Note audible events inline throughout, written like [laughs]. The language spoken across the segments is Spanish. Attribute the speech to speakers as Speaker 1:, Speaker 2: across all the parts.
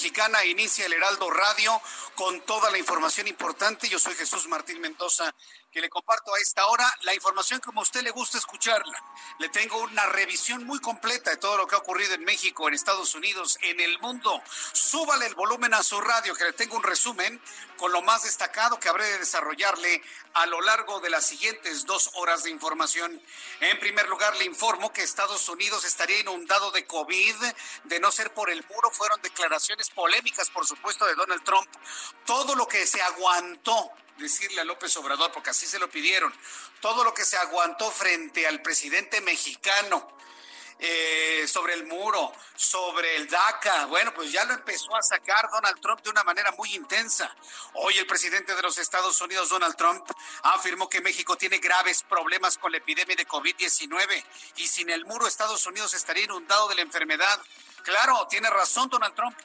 Speaker 1: Mexicana. Inicia el Heraldo Radio con toda la información importante. Yo soy Jesús Martín Mendoza, que le comparto a esta hora la información como a usted le gusta escucharla. Le tengo una revisión muy completa de todo lo que ha ocurrido en México, en Estados Unidos, en el mundo. Súbale el volumen a su radio, que le tengo un resumen con lo más destacado que habré de desarrollarle a lo largo de las siguientes dos horas de información. En primer lugar, le informo que Estados Unidos estaría inundado de COVID. De no ser por el muro, fueron declaraciones polémicas, por supuesto, de Donald Trump. Todo lo que se aguantó decirle a López Obrador, porque así se lo pidieron, todo lo que se aguantó frente al presidente mexicano eh, sobre el muro, sobre el DACA, bueno, pues ya lo empezó a sacar Donald Trump de una manera muy intensa. Hoy el presidente de los Estados Unidos, Donald Trump, afirmó que México tiene graves problemas con la epidemia de COVID-19 y sin el muro Estados Unidos estaría inundado de la enfermedad. Claro, tiene razón Donald Trump.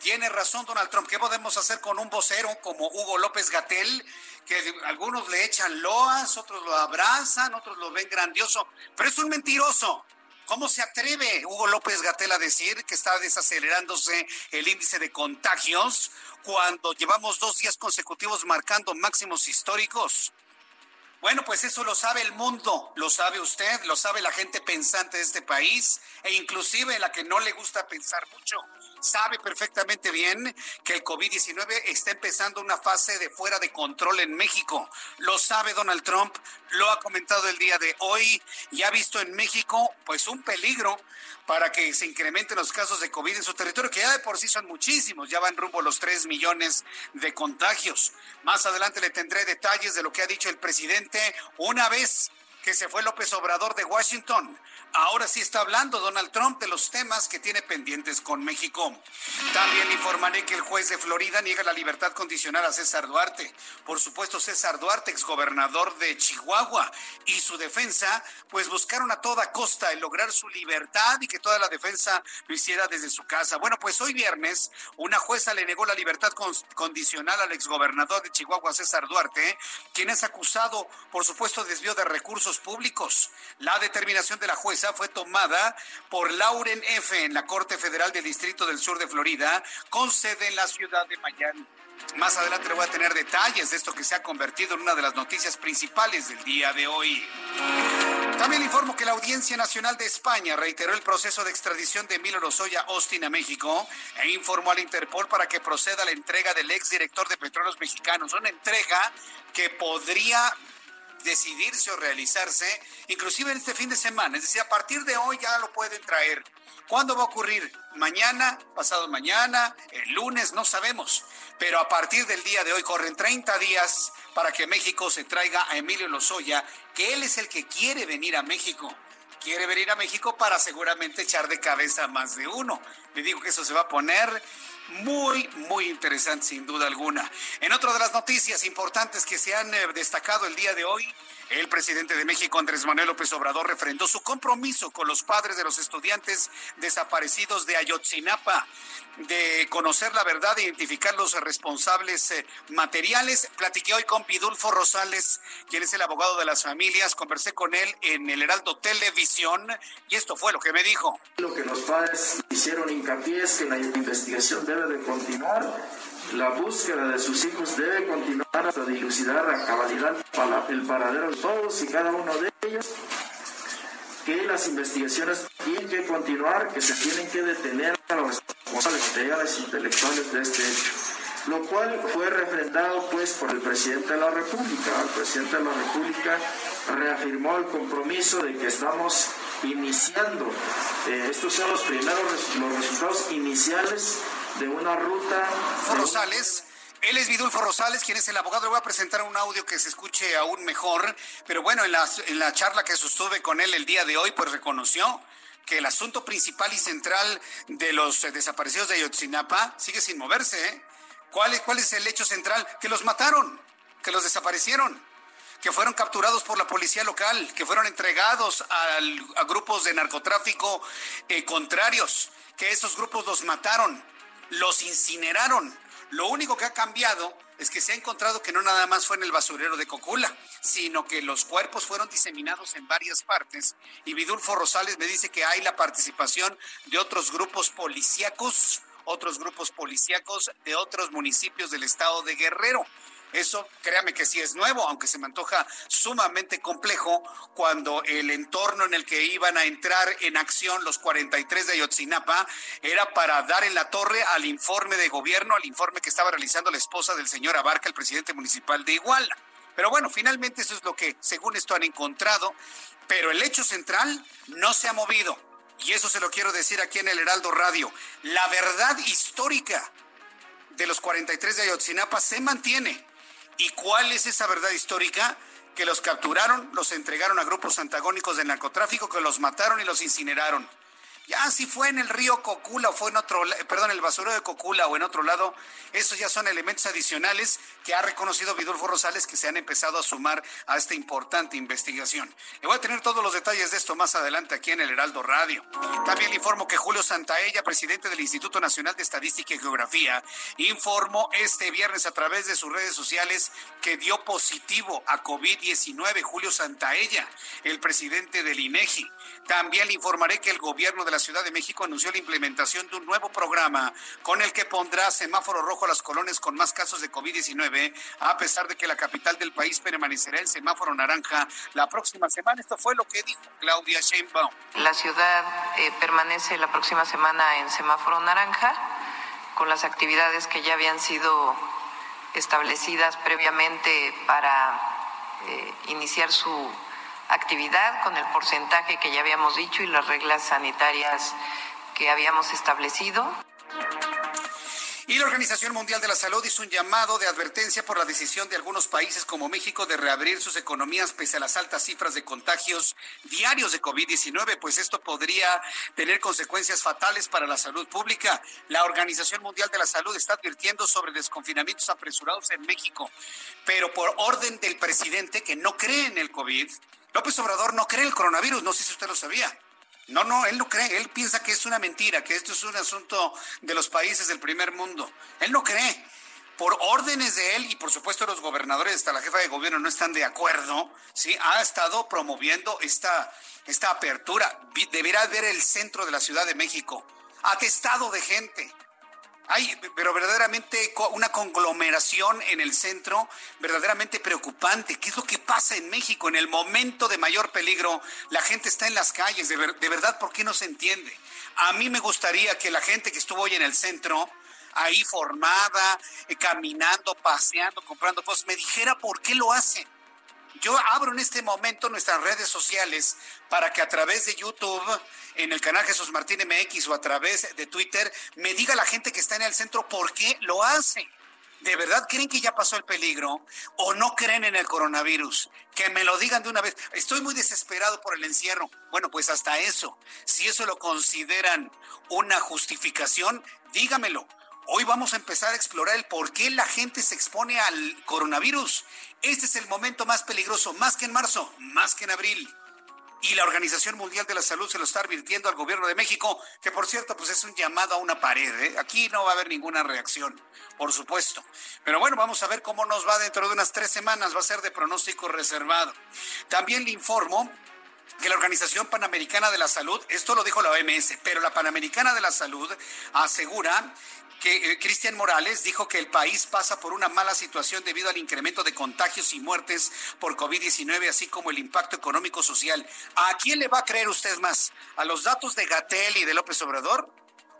Speaker 1: Tiene razón Donald Trump. ¿Qué podemos hacer con un vocero como Hugo López Gatel? Que algunos le echan loas, otros lo abrazan, otros lo ven grandioso, pero es un mentiroso. ¿Cómo se atreve Hugo López Gatel a decir que está desacelerándose el índice de contagios cuando llevamos dos días consecutivos marcando máximos históricos? Bueno, pues eso lo sabe el mundo, lo sabe usted, lo sabe la gente pensante de este país e inclusive la que no le gusta pensar mucho. Sabe perfectamente bien que el COVID-19 está empezando una fase de fuera de control en México. Lo sabe Donald Trump, lo ha comentado el día de hoy y ha visto en México pues un peligro para que se incrementen los casos de COVID en su territorio, que ya de por sí son muchísimos, ya van rumbo los 3 millones de contagios. Más adelante le tendré detalles de lo que ha dicho el presidente una vez que se fue López Obrador de Washington. Ahora sí está hablando Donald Trump de los temas que tiene pendientes con México. También informaré que el juez de Florida niega la libertad condicional a César Duarte. Por supuesto, César Duarte, exgobernador de Chihuahua, y su defensa, pues buscaron a toda costa el lograr su libertad y que toda la defensa lo hiciera desde su casa. Bueno, pues hoy viernes, una jueza le negó la libertad condicional al exgobernador de Chihuahua, César Duarte, quien es acusado, por supuesto, de desvío de recursos públicos. La determinación de la jueza fue tomada por Lauren F. en la Corte Federal del Distrito del Sur de Florida, con sede en la ciudad de Miami. Más adelante le voy a tener detalles de esto que se ha convertido en una de las noticias principales del día de hoy. También informo que la Audiencia Nacional de España reiteró el proceso de extradición de Emilio Lozoya Austin a México e informó al Interpol para que proceda la entrega del exdirector de Petróleos Mexicanos. Una entrega que podría decidirse o realizarse, inclusive en este fin de semana. Es decir, a partir de hoy ya lo pueden traer. ¿Cuándo va a ocurrir? Mañana, pasado mañana, el lunes, no sabemos. Pero a partir del día de hoy corren 30 días para que México se traiga a Emilio Lozoya, que él es el que quiere venir a México. Quiere venir a México para seguramente echar de cabeza a más de uno. Le digo que eso se va a poner muy, muy interesante sin duda alguna. En otra de las noticias importantes que se han eh, destacado el día de hoy, El presidente de México, Andrés Manuel López Obrador, refrendó su compromiso con los padres de los estudiantes desaparecidos de Ayotzinapa de conocer la verdad e identificar los responsables eh, materiales. Platiqué hoy con Pidulfo Rosales, quien es el abogado de las familias. Conversé con él en el Heraldo Televisión y esto fue lo que me dijo.
Speaker 2: Lo que los padres hicieron hincapié es que la investigación debe de continuar. La búsqueda de sus hijos debe continuar hasta dilucidar a cabalidad el paradero de todos y cada uno de ellos. Que las investigaciones tienen que continuar, que se tienen que detener a los responsables intelectuales de este hecho, lo cual fue refrendado pues por el presidente de la República. El presidente de la República reafirmó el compromiso de que estamos iniciando, eh, estos son los primeros los resultados iniciales de una ruta.
Speaker 1: Rosales. Él es Vidulfo Rosales, quien es el abogado. Le voy a presentar un audio que se escuche aún mejor. Pero bueno, en la, en la charla que sostuve con él el día de hoy, pues reconoció que el asunto principal y central de los desaparecidos de Ayotzinapa sigue sin moverse. ¿eh? ¿Cuál, es, ¿Cuál es el hecho central? Que los mataron, que los desaparecieron que fueron capturados por la policía local, que fueron entregados a, grupos de narcotráfico eh, contrarios, que esos grupos los mataron, los incineraron lo único que ha cambiado es que se ha encontrado que no nada más fue en el basurero de Cocula, sino que los cuerpos fueron diseminados en varias partes. Y Vidulfo Rosales me dice que hay la participación de otros grupos policíacos, otros grupos policíacos de otros municipios del estado de Guerrero. Eso, créame que sí es nuevo, aunque se me antoja sumamente complejo cuando el entorno en el que iban a entrar en acción los 43 de Ayotzinapa era para dar en la torre al informe de gobierno, al informe que estaba realizando la esposa del señor Abarca, el presidente municipal de Iguala. Pero bueno, finalmente eso es lo que, según esto, han encontrado. Pero el hecho central no se ha movido. Y eso se lo quiero decir aquí en el Heraldo Radio. La verdad histórica de los 43 de Ayotzinapa se mantiene. ¿Y cuál es esa verdad histórica? Que los capturaron, los entregaron a grupos antagónicos del narcotráfico, que los mataron y los incineraron. Ya si fue en el río Cocula o fue en otro, perdón, el basurero de Cocula o en otro lado, esos ya son elementos adicionales que ha reconocido Vidulfo Rosales que se han empezado a sumar a esta importante investigación. Le voy a tener todos los detalles de esto más adelante aquí en el Heraldo Radio. También le informo que Julio Santaella, presidente del Instituto Nacional de Estadística y Geografía, informó este viernes a través de sus redes sociales que dio positivo a COVID-19 Julio Santaella, el presidente del INEGI. También le informaré que el gobierno de la Ciudad de México anunció la implementación de un nuevo programa con el que pondrá semáforo rojo a las colonias con más casos de COVID-19, a pesar de que la capital del país permanecerá en semáforo naranja la próxima semana. Esto fue lo que dijo Claudia Sheinbaum.
Speaker 3: La ciudad eh, permanece la próxima semana en semáforo naranja con las actividades que ya habían sido establecidas previamente para eh, iniciar su actividad con el porcentaje que ya habíamos dicho y las reglas sanitarias que habíamos establecido.
Speaker 1: Y la Organización Mundial de la Salud hizo un llamado de advertencia por la decisión de algunos países como México de reabrir sus economías pese a las altas cifras de contagios diarios de COVID-19, pues esto podría tener consecuencias fatales para la salud pública. La Organización Mundial de la Salud está advirtiendo sobre desconfinamientos apresurados en México, pero por orden del presidente que no cree en el COVID, López Obrador no cree el coronavirus, no sé si usted lo sabía. No, no, él no cree, él piensa que es una mentira, que esto es un asunto de los países del primer mundo. Él no cree. Por órdenes de él, y por supuesto los gobernadores, hasta la jefa de gobierno no están de acuerdo, ¿sí? Ha estado promoviendo esta, esta apertura. Deberá ver el centro de la Ciudad de México, atestado de gente hay, pero verdaderamente una conglomeración en el centro verdaderamente preocupante. ¿Qué es lo que pasa en México? En el momento de mayor peligro, la gente está en las calles. De, verdad, ¿por qué no se entiende? A mí me gustaría que la gente que estuvo hoy en el centro, ahí formada, eh, caminando, paseando, comprando cosas, me dijera por qué lo hacen. Yo abro en este momento nuestras redes sociales para que a través de YouTube en el canal Jesús Martín MX o a través de Twitter, me diga la gente que está en el centro por qué lo hace. ¿De verdad creen que ya pasó el peligro o no creen en el coronavirus? Que me lo digan de una vez. Estoy muy desesperado por el encierro. Bueno, pues hasta eso. Si eso lo consideran una justificación, dígamelo. Hoy vamos a empezar a explorar el por qué la gente se expone al coronavirus. Este es el momento más peligroso, más que en marzo, más que en abril. Y la Organización Mundial de la Salud se lo está advirtiendo al gobierno de México, que por cierto, pues es un llamado a una pared. ¿eh? Aquí no va a haber ninguna reacción, por supuesto. Pero bueno, vamos a ver cómo nos va dentro de unas tres semanas. Va a ser de pronóstico reservado. También le informo que la Organización Panamericana de la Salud, esto lo dijo la OMS, pero la Panamericana de la Salud asegura que eh, Cristian Morales dijo que el país pasa por una mala situación debido al incremento de contagios y muertes por COVID-19, así como el impacto económico social. ¿A quién le va a creer usted más? ¿A los datos de Gatel y de López Obrador?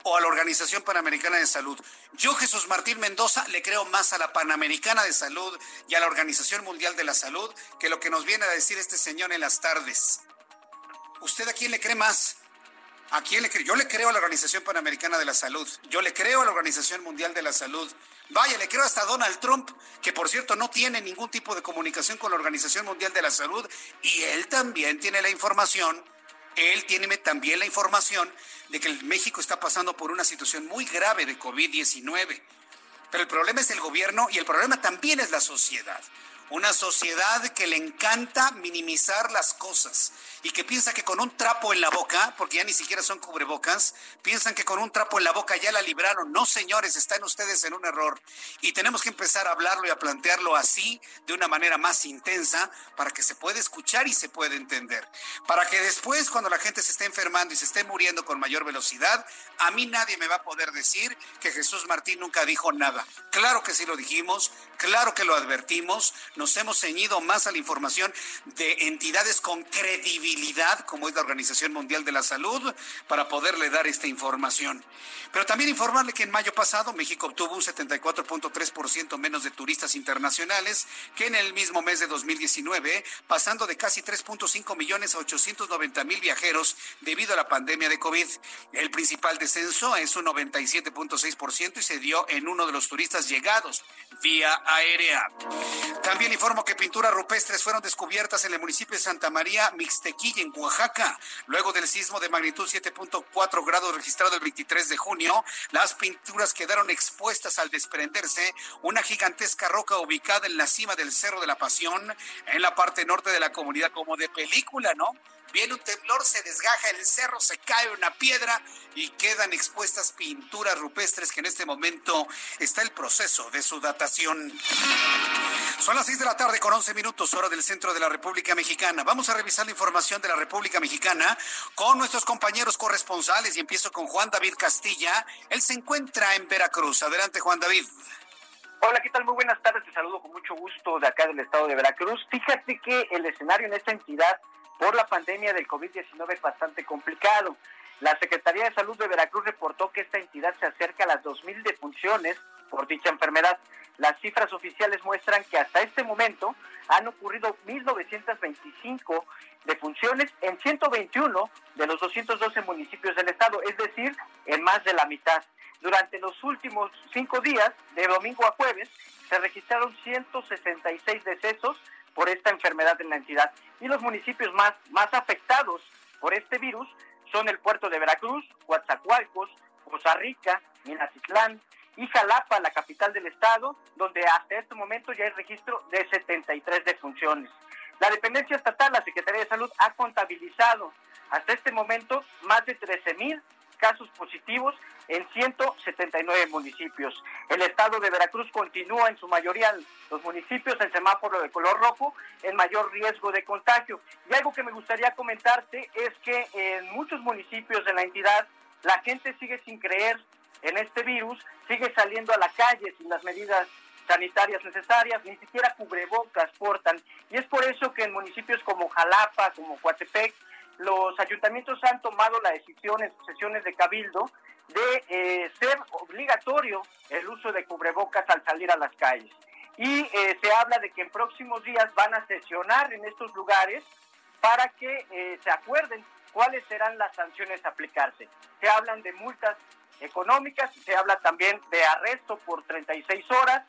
Speaker 1: o a la Organización Panamericana de Salud. Yo, Jesús Martín Mendoza, le creo más a la Panamericana de Salud y a la Organización Mundial de la Salud que lo que nos viene a decir este señor en las tardes. ¿Usted a quién le cree más? ¿A quién le creo? Yo le creo a la Organización Panamericana de la Salud. Yo le creo a la Organización Mundial de la Salud. Vaya, le creo hasta a Donald Trump, que por cierto no tiene ningún tipo de comunicación con la Organización Mundial de la Salud, y él también tiene la información, él tiene también la información de que México está pasando por una situación muy grave de COVID-19. Pero el problema es el gobierno y el problema también es la sociedad. Una sociedad que le encanta minimizar las cosas y que piensa que con un trapo en la boca, porque ya ni siquiera son cubrebocas, piensan que con un trapo en la boca ya la libraron. No, señores, están ustedes en un error. Y tenemos que empezar a hablarlo y a plantearlo así, de una manera más intensa, para que se pueda escuchar y se pueda entender. Para que después, cuando la gente se esté enfermando y se esté muriendo con mayor velocidad, a mí nadie me va a poder decir que Jesús Martín nunca dijo nada. Claro que sí lo dijimos, claro que lo advertimos, nos hemos ceñido más a la información de entidades con credibilidad, como es la Organización Mundial de la Salud, para poderle dar esta información. Pero también informarle que en mayo pasado México obtuvo un 74.3% menos de turistas internacionales que en el mismo mes de 2019, pasando de casi 3.5 millones a 890 mil viajeros debido a la pandemia de COVID. El principal descenso es un 97.6% y se dio en uno de los turistas llegados vía aérea. También informo que pinturas rupestres fueron descubiertas en el municipio de Santa María Mixtequilla, en Oaxaca. Luego del sismo de magnitud 7.4 grados registrado el 23 de junio, las pinturas quedaron expuestas al desprenderse una gigantesca roca ubicada en la cima del Cerro de la Pasión, en la parte norte de la comunidad, como de película, ¿no? Viene un temblor, se desgaja el cerro, se cae una piedra y quedan expuestas pinturas rupestres que en este momento está el proceso de su datación. Son las 6 de la tarde con 11 minutos, hora del centro de la República Mexicana. Vamos a revisar la información de la República Mexicana con nuestros compañeros corresponsales y empiezo con Juan David Castilla. Él se encuentra en Veracruz. Adelante, Juan David.
Speaker 4: Hola, ¿qué tal? Muy buenas tardes. Te saludo con mucho gusto de acá del estado de Veracruz. Fíjate que el escenario en esta entidad por la pandemia del COVID-19 es bastante complicado. La Secretaría de Salud de Veracruz reportó que esta entidad se acerca a las 2.000 defunciones por dicha enfermedad. Las cifras oficiales muestran que hasta este momento han ocurrido 1.925 defunciones en 121 de los 212 municipios del estado, es decir, en más de la mitad. Durante los últimos cinco días, de domingo a jueves, se registraron 166 decesos por esta enfermedad en la entidad. Y los municipios más, más afectados por este virus son el puerto de Veracruz, Coatzacoalcos, Costa Rica, Minatitlán y Jalapa, la capital del estado, donde hasta este momento ya hay registro de 73 defunciones. La dependencia estatal, la Secretaría de Salud, ha contabilizado hasta este momento más de 13 mil casos positivos en 179 municipios. El estado de Veracruz continúa en su mayoría los municipios en semáforo de color rojo en mayor riesgo de contagio. Y algo que me gustaría comentarte es que en muchos municipios de la entidad la gente sigue sin creer en este virus, sigue saliendo a la calle sin las medidas sanitarias necesarias, ni siquiera cubrebocas portan. Y es por eso que en municipios como Jalapa, como Coatepec, los ayuntamientos han tomado la decisión en sesiones de cabildo de eh, ser obligatorio el uso de cubrebocas al salir a las calles. Y eh, se habla de que en próximos días van a sesionar en estos lugares para que eh, se acuerden cuáles serán las sanciones a aplicarse. Se hablan de multas económicas, se habla también de arresto por 36 horas,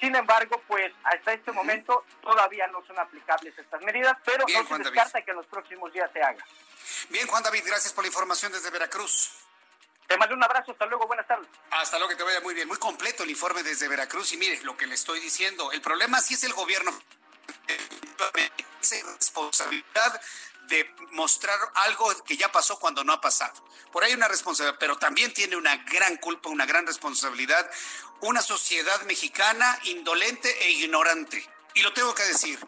Speaker 4: sin embargo, pues hasta este momento todavía no son aplicables estas medidas, pero no se descarta que en los próximos días se haga.
Speaker 1: Bien, Juan David, gracias por la información desde Veracruz.
Speaker 4: Te mando un abrazo, hasta luego, buenas tardes.
Speaker 1: Hasta luego, que te vaya muy bien. Muy completo el informe desde Veracruz y mire lo que le estoy diciendo. El problema sí es el gobierno. Es responsabilidad de mostrar algo que ya pasó cuando no ha pasado. Por ahí una responsabilidad, pero también tiene una gran culpa, una gran responsabilidad, una sociedad mexicana indolente e ignorante. Y lo tengo que decir.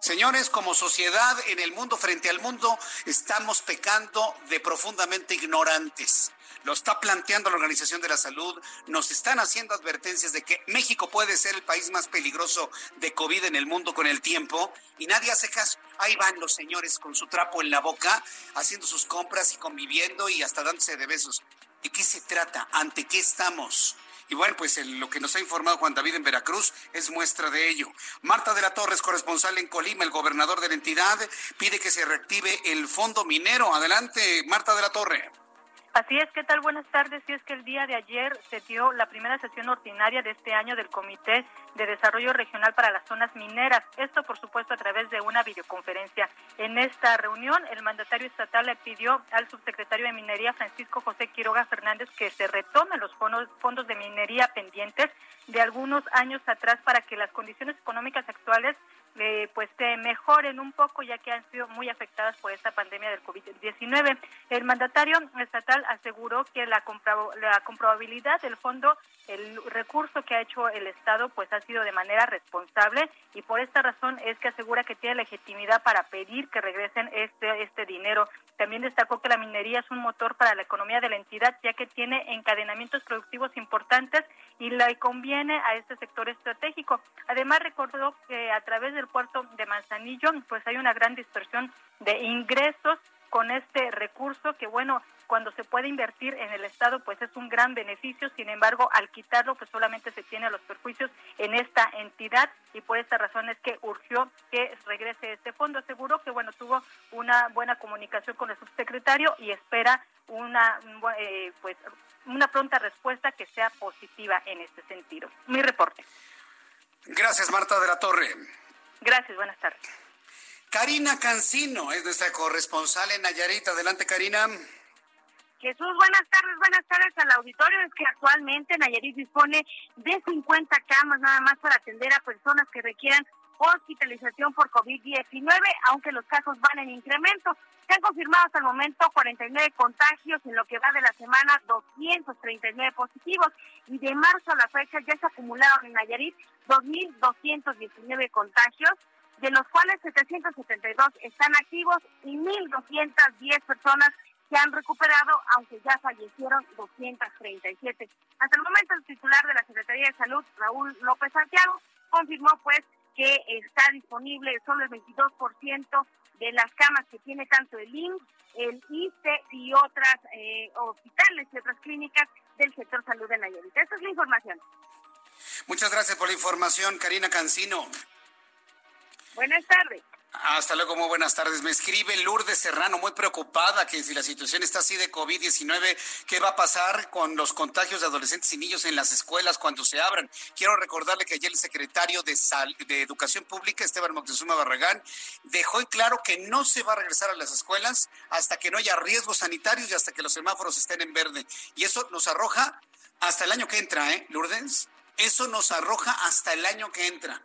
Speaker 1: Señores, como sociedad en el mundo, frente al mundo, estamos pecando de profundamente ignorantes lo está planteando la Organización de la Salud, nos están haciendo advertencias de que México puede ser el país más peligroso de COVID en el mundo con el tiempo y nadie hace caso. Ahí van los señores con su trapo en la boca, haciendo sus compras y conviviendo y hasta dándose de besos. ¿De qué se trata? ¿Ante qué estamos? Y bueno, pues lo que nos ha informado Juan David en Veracruz es muestra de ello. Marta de la Torres, corresponsal en Colima, el gobernador de la entidad, pide que se reactive el fondo minero. Adelante, Marta de la Torre.
Speaker 5: Así es, ¿qué tal? Buenas tardes. Si es que el día de ayer se dio la primera sesión ordinaria de este año del Comité de Desarrollo Regional para las Zonas Mineras. Esto, por supuesto, a través de una videoconferencia. En esta reunión, el mandatario estatal le pidió al subsecretario de Minería, Francisco José Quiroga Fernández, que se retomen los fondos de minería pendientes de algunos años atrás para que las condiciones económicas actuales eh, pues se mejoren un poco ya que han sido muy afectadas por esta pandemia del COVID-19. El mandatario estatal aseguró que la, la comprobabilidad del fondo, el recurso que ha hecho el Estado, pues ha sido de manera responsable y por esta razón es que asegura que tiene legitimidad para pedir que regresen este, este dinero. También destacó que la minería es un motor para la economía de la entidad ya que tiene encadenamientos productivos importantes y le conviene a este sector estratégico. Además recordó que a través del puerto de Manzanillo, pues hay una gran dispersión de ingresos con este recurso que bueno, cuando se puede invertir en el Estado, pues es un gran beneficio. Sin embargo, al quitarlo, pues solamente se tiene los perjuicios en esta entidad y por esta razón es que urgió que regrese este fondo. Aseguró que, bueno, tuvo una buena comunicación con el subsecretario y espera una, eh, pues, una pronta respuesta que sea positiva en este sentido. Mi reporte.
Speaker 1: Gracias, Marta de la Torre.
Speaker 5: Gracias, buenas tardes.
Speaker 1: Karina Cancino es nuestra corresponsal en Nayarit. Adelante, Karina.
Speaker 6: Jesús, buenas tardes, buenas tardes al auditorio. Es que actualmente Nayarit dispone de 50 camas nada más para atender a personas que requieran hospitalización por COVID-19, aunque los casos van en incremento. Se han confirmado hasta el momento 49 contagios, en lo que va de la semana 239 positivos y de marzo a la fecha ya se acumularon en Nayarit 2.219 contagios, de los cuales 772 están activos y 1.210 personas se han recuperado, aunque ya fallecieron 237. Hasta el momento el titular de la Secretaría de Salud, Raúl López Santiago, confirmó pues que está disponible solo el 22% de las camas que tiene tanto el IMSS, el ISTE y otras eh, hospitales y otras clínicas del sector salud de Nayarit. Esta es la información.
Speaker 1: Muchas gracias por la información, Karina Cancino.
Speaker 6: Buenas tardes.
Speaker 1: Hasta luego, muy buenas tardes. Me escribe Lourdes Serrano, muy preocupada que si la situación está así de COVID-19, ¿qué va a pasar con los contagios de adolescentes y niños en las escuelas cuando se abran? Quiero recordarle que ayer el secretario de, de Educación Pública, Esteban Moctezuma Barragán, dejó en claro que no se va a regresar a las escuelas hasta que no haya riesgos sanitarios y hasta que los semáforos estén en verde. Y eso nos arroja hasta el año que entra, ¿eh, Lourdes? Eso nos arroja hasta el año que entra.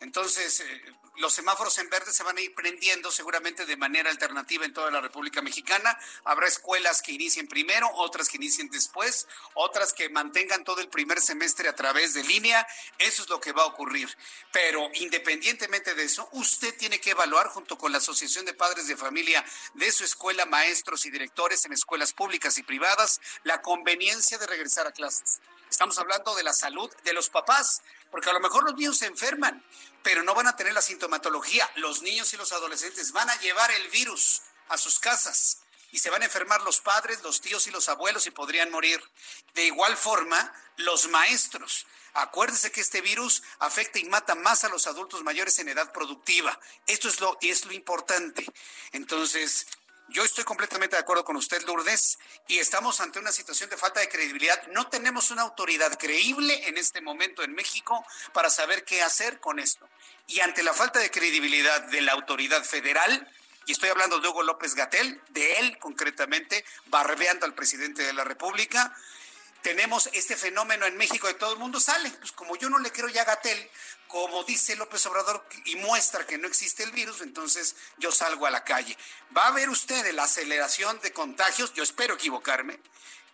Speaker 1: Entonces, eh, los semáforos en verde se van a ir prendiendo seguramente de manera alternativa en toda la República Mexicana. Habrá escuelas que inicien primero, otras que inicien después, otras que mantengan todo el primer semestre a través de línea. Eso es lo que va a ocurrir. Pero independientemente de eso, usted tiene que evaluar junto con la Asociación de Padres de Familia de su escuela, maestros y directores en escuelas públicas y privadas, la conveniencia de regresar a clases. Estamos hablando de la salud de los papás, porque a lo mejor los niños se enferman, pero no van a tener la sintomatología. Los niños y los adolescentes van a llevar el virus a sus casas y se van a enfermar los padres, los tíos y los abuelos y podrían morir. De igual forma, los maestros. Acuérdese que este virus afecta y mata más a los adultos mayores en edad productiva. Esto es lo, es lo importante. Entonces, yo estoy completamente de acuerdo con usted, Lourdes, y estamos ante una situación de falta de credibilidad. No tenemos una autoridad creíble en este momento en México para saber qué hacer con esto. Y ante la falta de credibilidad de la autoridad federal, y estoy hablando de Hugo López Gatel, de él concretamente, barbeando al presidente de la República. Tenemos este fenómeno en México de todo el mundo sale. Pues como yo no le creo ya a Gatel, como dice López Obrador y muestra que no existe el virus, entonces yo salgo a la calle. Va a ver usted la aceleración de contagios, yo espero equivocarme,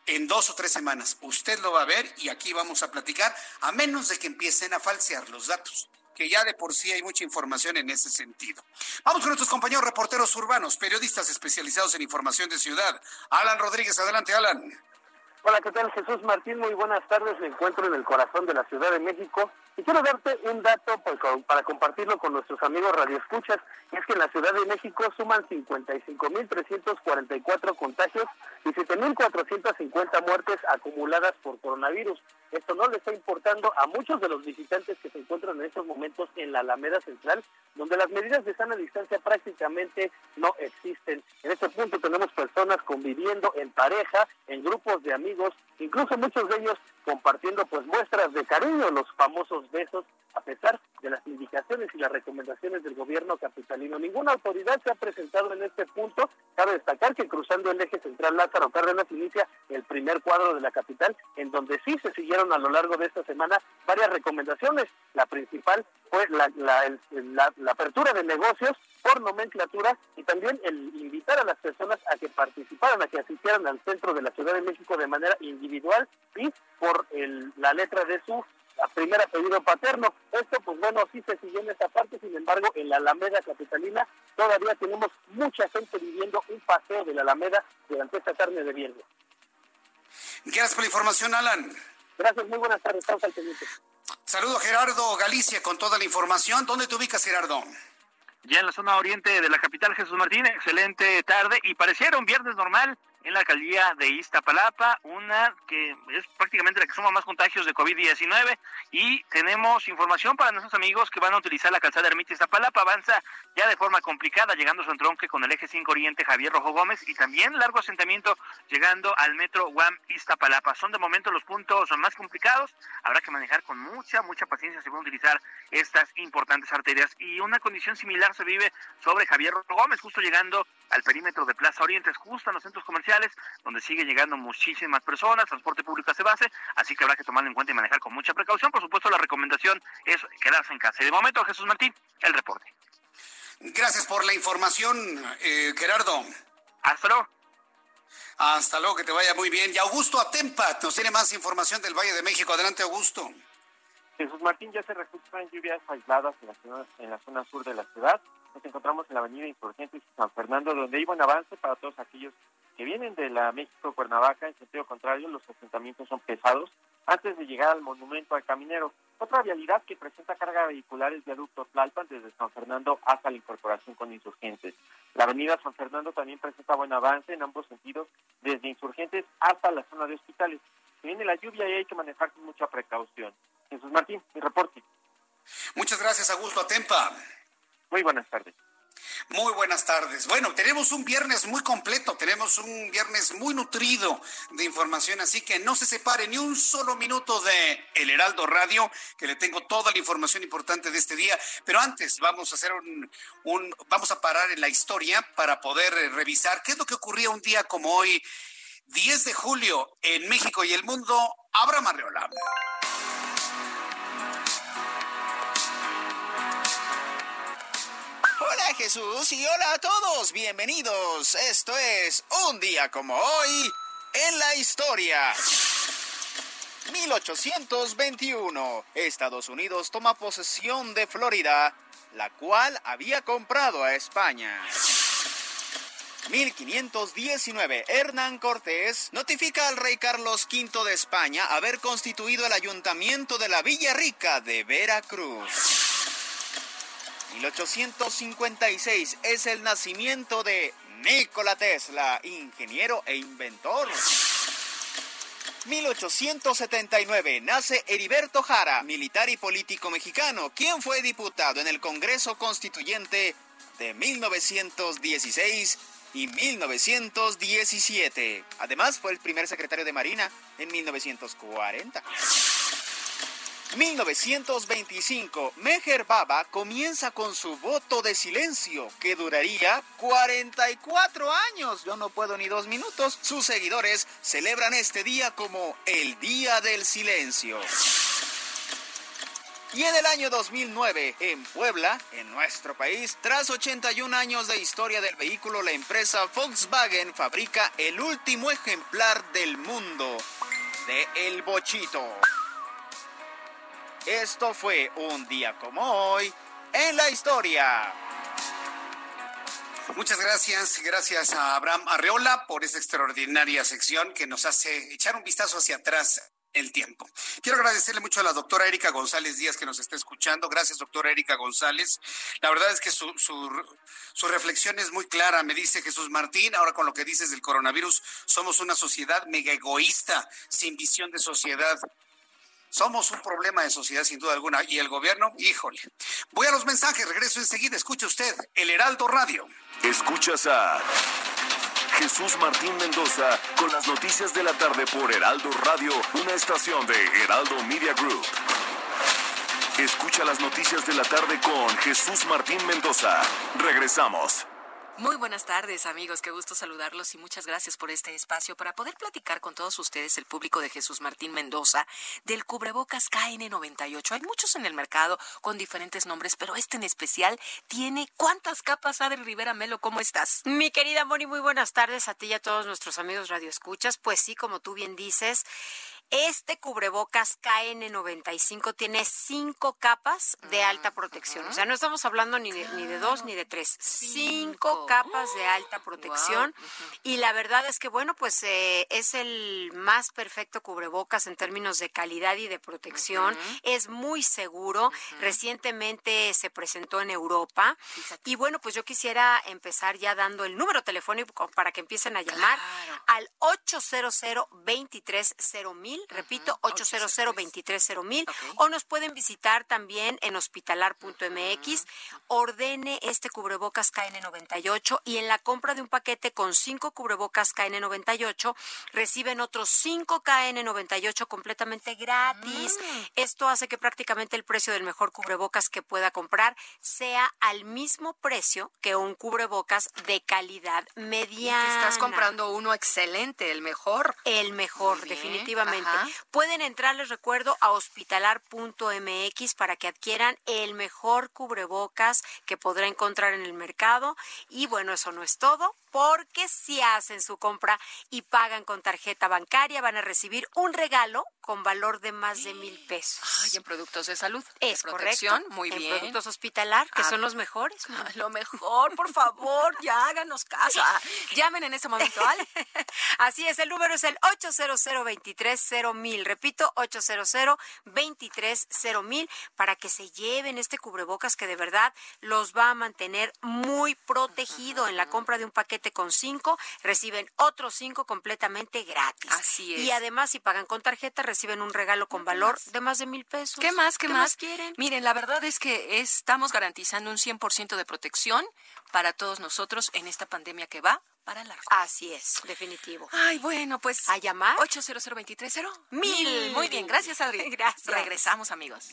Speaker 1: en dos o tres semanas. Usted lo va a ver y aquí vamos a platicar, a menos de que empiecen a falsear los datos que ya de por sí hay mucha información en ese sentido. Vamos con nuestros compañeros reporteros urbanos, periodistas especializados en información de ciudad. Alan Rodríguez, adelante, Alan.
Speaker 7: Hola, ¿qué tal? Jesús Martín, muy buenas tardes. Me encuentro en el corazón de la Ciudad de México y quiero darte un dato para compartirlo con nuestros amigos radioescuchas. Y es que en la Ciudad de México suman 55.344 contagios y 7.450 muertes acumuladas por coronavirus. Esto no le está importando a muchos de los visitantes que se encuentran en estos momentos en la Alameda Central, donde las medidas de sana distancia prácticamente no existen. En este punto tenemos personas conviviendo en pareja, en grupos de amigos, incluso muchos de ellos compartiendo pues muestras de cariño, los famosos besos, a pesar de las indicaciones y las recomendaciones del gobierno capitalino. Ninguna autoridad se ha presentado en este punto. Cabe destacar que cruzando el eje central Lázaro Cárdenas inicia el primer cuadro de la capital, en donde sí se siguieron a lo largo de esta semana varias recomendaciones. La principal fue la, la apertura de negocios por nomenclatura y también el invitar a las personas a que participaran, a que asistieran al centro de la Ciudad de México de manera individual y por el, la letra de su primer apellido paterno. Esto, pues bueno, sí se siguió en esta parte, sin embargo, en la Alameda Capitalina todavía tenemos mucha gente viviendo un paseo de la Alameda durante esta carne de viernes.
Speaker 1: Gracias por la información, Alan.
Speaker 7: Gracias, muy buenas tardes, estamos al
Speaker 1: Saludo Gerardo Galicia con toda la información. ¿Dónde te ubicas, Gerardo?
Speaker 8: Ya en la zona oriente de la capital, Jesús Martín, excelente tarde y pareciera un viernes normal en la alcaldía de Iztapalapa, una que es prácticamente la que suma más contagios de COVID-19 y tenemos información para nuestros amigos que van a utilizar la calzada Ermita Iztapalapa, avanza ya de forma complicada llegando a su entronque con el eje 5 Oriente Javier Rojo Gómez y también largo asentamiento llegando al metro Guam Iztapalapa. Son de momento los puntos más complicados, habrá que manejar con mucha, mucha paciencia si van a utilizar estas importantes arterias. Y una condición similar se vive sobre Javier Rojo Gómez, justo llegando al perímetro de Plaza Oriente, justo en los centros comerciales donde sigue llegando muchísimas personas, transporte público a base, así que habrá que tomarlo en cuenta y manejar con mucha precaución. Por supuesto, la recomendación es quedarse en casa. Y de momento, Jesús Martín, el reporte.
Speaker 1: Gracias por la información, eh, Gerardo.
Speaker 8: Hasta luego.
Speaker 1: Hasta luego, que te vaya muy bien. Y Augusto Atempa nos tiene más información del Valle de México. Adelante, Augusto.
Speaker 9: Jesús Martín, ya se registran lluvias aisladas en la, en la zona sur de la ciudad. Nos encontramos en la avenida Insurgentes San Fernando, donde hay buen avance para todos aquellos que vienen de la México-Cuernavaca, en sentido contrario, los asentamientos son pesados antes de llegar al monumento al caminero. Otra vialidad que presenta carga vehicular es viaducto Tlalpan desde San Fernando hasta la incorporación con insurgentes. La avenida San Fernando también presenta buen avance en ambos sentidos, desde insurgentes hasta la zona de hospitales. viene la lluvia y hay que manejar con mucha precaución. Jesús Martín, mi reporte.
Speaker 1: Muchas gracias, Augusto Atempa.
Speaker 9: Muy buenas tardes.
Speaker 1: Muy buenas tardes. Bueno, tenemos un viernes muy completo, tenemos un viernes muy nutrido de información, así que no se separe ni un solo minuto de El Heraldo Radio, que le tengo toda la información importante de este día. Pero antes vamos a hacer un, vamos a parar en la historia para poder revisar qué es lo que ocurría un día como hoy, 10 de julio, en México y el mundo. Abraham Arreola.
Speaker 10: Hola Jesús y hola a todos, bienvenidos. Esto es un día como hoy en la historia. 1821. Estados Unidos toma posesión de Florida, la cual había comprado a España. 1519. Hernán Cortés notifica al rey Carlos V de España haber constituido el ayuntamiento de la Villa Rica de Veracruz. 1856 es el nacimiento de Nikola Tesla, ingeniero e inventor. 1879 nace Heriberto Jara, militar y político mexicano, quien fue diputado en el Congreso Constituyente de 1916 y 1917. Además fue el primer secretario de Marina en 1940. 1925, Meher Baba comienza con su voto de silencio, que duraría 44 años. Yo no puedo ni dos minutos. Sus seguidores celebran este día como el Día del Silencio. Y en el año 2009, en Puebla, en nuestro país, tras 81 años de historia del vehículo, la empresa Volkswagen fabrica el último ejemplar del mundo de El Bochito. Esto fue un día como hoy en la historia.
Speaker 1: Muchas gracias, gracias a Abraham Arreola por esta extraordinaria sección que nos hace echar un vistazo hacia atrás el tiempo. Quiero agradecerle mucho a la doctora Erika González Díaz que nos está escuchando. Gracias, doctora Erika González. La verdad es que su, su, su, reflexión es muy clara. Me dice Jesús Martín, ahora con lo que dices del coronavirus, somos una sociedad mega egoísta, sin visión de sociedad. Somos un problema de sociedad sin duda alguna. Y el gobierno, híjole. Voy a los mensajes, regreso enseguida. Escuche usted, el Heraldo Radio.
Speaker 11: Escuchas a Jesús Martín Mendoza con las noticias de la tarde por Heraldo Radio, una estación de Heraldo Media Group. Escucha las noticias de la tarde con Jesús Martín Mendoza. Regresamos.
Speaker 12: Muy buenas tardes amigos, qué gusto saludarlos y muchas gracias por este espacio para poder platicar con todos ustedes, el público de Jesús Martín Mendoza, del cubrebocas KN98. Hay muchos en el mercado con diferentes nombres, pero este en especial tiene cuántas capas, Adri Rivera Melo, ¿cómo estás?
Speaker 13: Mi querida Moni, muy buenas tardes a ti y a todos nuestros amigos radioescuchas. Pues sí, como tú bien dices, este cubrebocas KN95 tiene cinco capas de alta protección. O sea, no estamos hablando ni de, ni de dos ni de tres. Cinco capas de alta [gasps] protección. Y la verdad es que, bueno, pues eh, es el más perfecto cubrebocas en términos de calidad y de protección. Es muy seguro. Recientemente se presentó en Europa. Y bueno, pues yo quisiera empezar ya dando el número telefónico para que empiecen a llamar al 800 230 repito, 800 230 o nos pueden visitar también en hospitalar.mx, ordene este cubrebocas KN98 y en la compra de un paquete con cinco cubrebocas KN98 reciben otros cinco KN98 completamente gratis. Mm. Esto hace que prácticamente el precio del mejor cubrebocas que pueda comprar sea al mismo precio que un cubrebocas de calidad mediana.
Speaker 12: estás comprando uno excelente, el mejor.
Speaker 13: El mejor, definitivamente. Pueden entrar, les recuerdo, a hospitalar.mx para que adquieran el mejor cubrebocas que podrá encontrar en el mercado. Y bueno, eso no es todo, porque si hacen su compra y pagan con tarjeta bancaria, van a recibir un regalo con valor de más de mil pesos.
Speaker 12: Ay, en productos de salud.
Speaker 13: Es correcto.
Speaker 12: Muy
Speaker 13: en
Speaker 12: bien.
Speaker 13: productos hospitalar, que
Speaker 12: Ah,
Speaker 13: son los mejores. [laughs]
Speaker 12: Lo mejor, por favor, ya háganos caso. Ah, [laughs] Llamen en este momento, ¿vale? [laughs]
Speaker 13: Así es, el número es el 800 mil Repito, 800 mil para que se lleven este cubrebocas que de verdad los va a mantener muy protegido. En la compra de un paquete con cinco, reciben otros cinco completamente gratis.
Speaker 12: Así es.
Speaker 13: Y además, si pagan con tarjeta, reciben un regalo con valor de más de mil pesos.
Speaker 12: ¿Qué más? ¿Qué, más?
Speaker 13: quieren?
Speaker 12: Miren, la verdad es que estamos garantizando un 100% de protección para todos nosotros en esta pandemia que va para largo.
Speaker 13: Así es, definitivo.
Speaker 12: Ay, bueno, pues
Speaker 13: a llamar
Speaker 12: 800 mil.
Speaker 13: Mil.
Speaker 12: Muy bien, gracias Adri. [laughs]
Speaker 13: Gracias.
Speaker 12: Regresamos, amigos.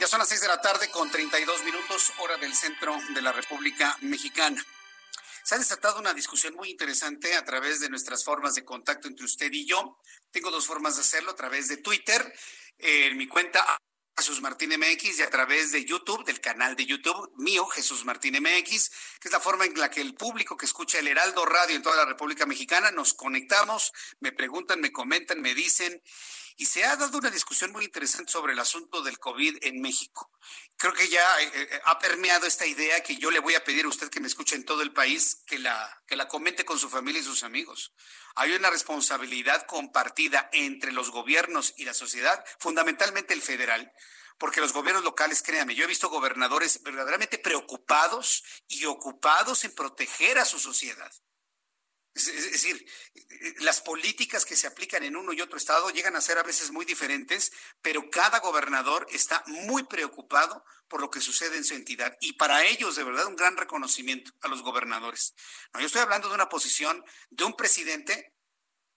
Speaker 1: Ya son las seis de la tarde con 32 minutos, hora del centro de la República Mexicana. Se ha desatado una discusión muy interesante a través de nuestras formas de contacto entre usted y yo. Tengo dos formas de hacerlo, a través de Twitter, en mi cuenta Jesús Martín MX y a través de YouTube, del canal de YouTube mío, Jesús Martín MX, que es la forma en la que el público que escucha el Heraldo Radio en toda la República Mexicana nos conectamos, me preguntan, me comentan, me dicen. Y se ha dado una discusión muy interesante sobre el asunto del COVID en México. Creo que ya eh, eh, ha permeado esta idea que yo le voy a pedir a usted que me escuche en todo el país, que la, que la comente con su familia y sus amigos. Hay una responsabilidad compartida entre los gobiernos y la sociedad, fundamentalmente el federal, porque los gobiernos locales, créanme, yo he visto gobernadores verdaderamente preocupados y ocupados en proteger a su sociedad. Es, decir, las políticas que se aplican en uno y otro estado llegan a ser a veces muy diferentes, pero cada gobernador está muy preocupado por lo que sucede en su entidad. Y para ellos, de verdad, un gran reconocimiento a los gobernadores. Yo estoy hablando de una posición de un presidente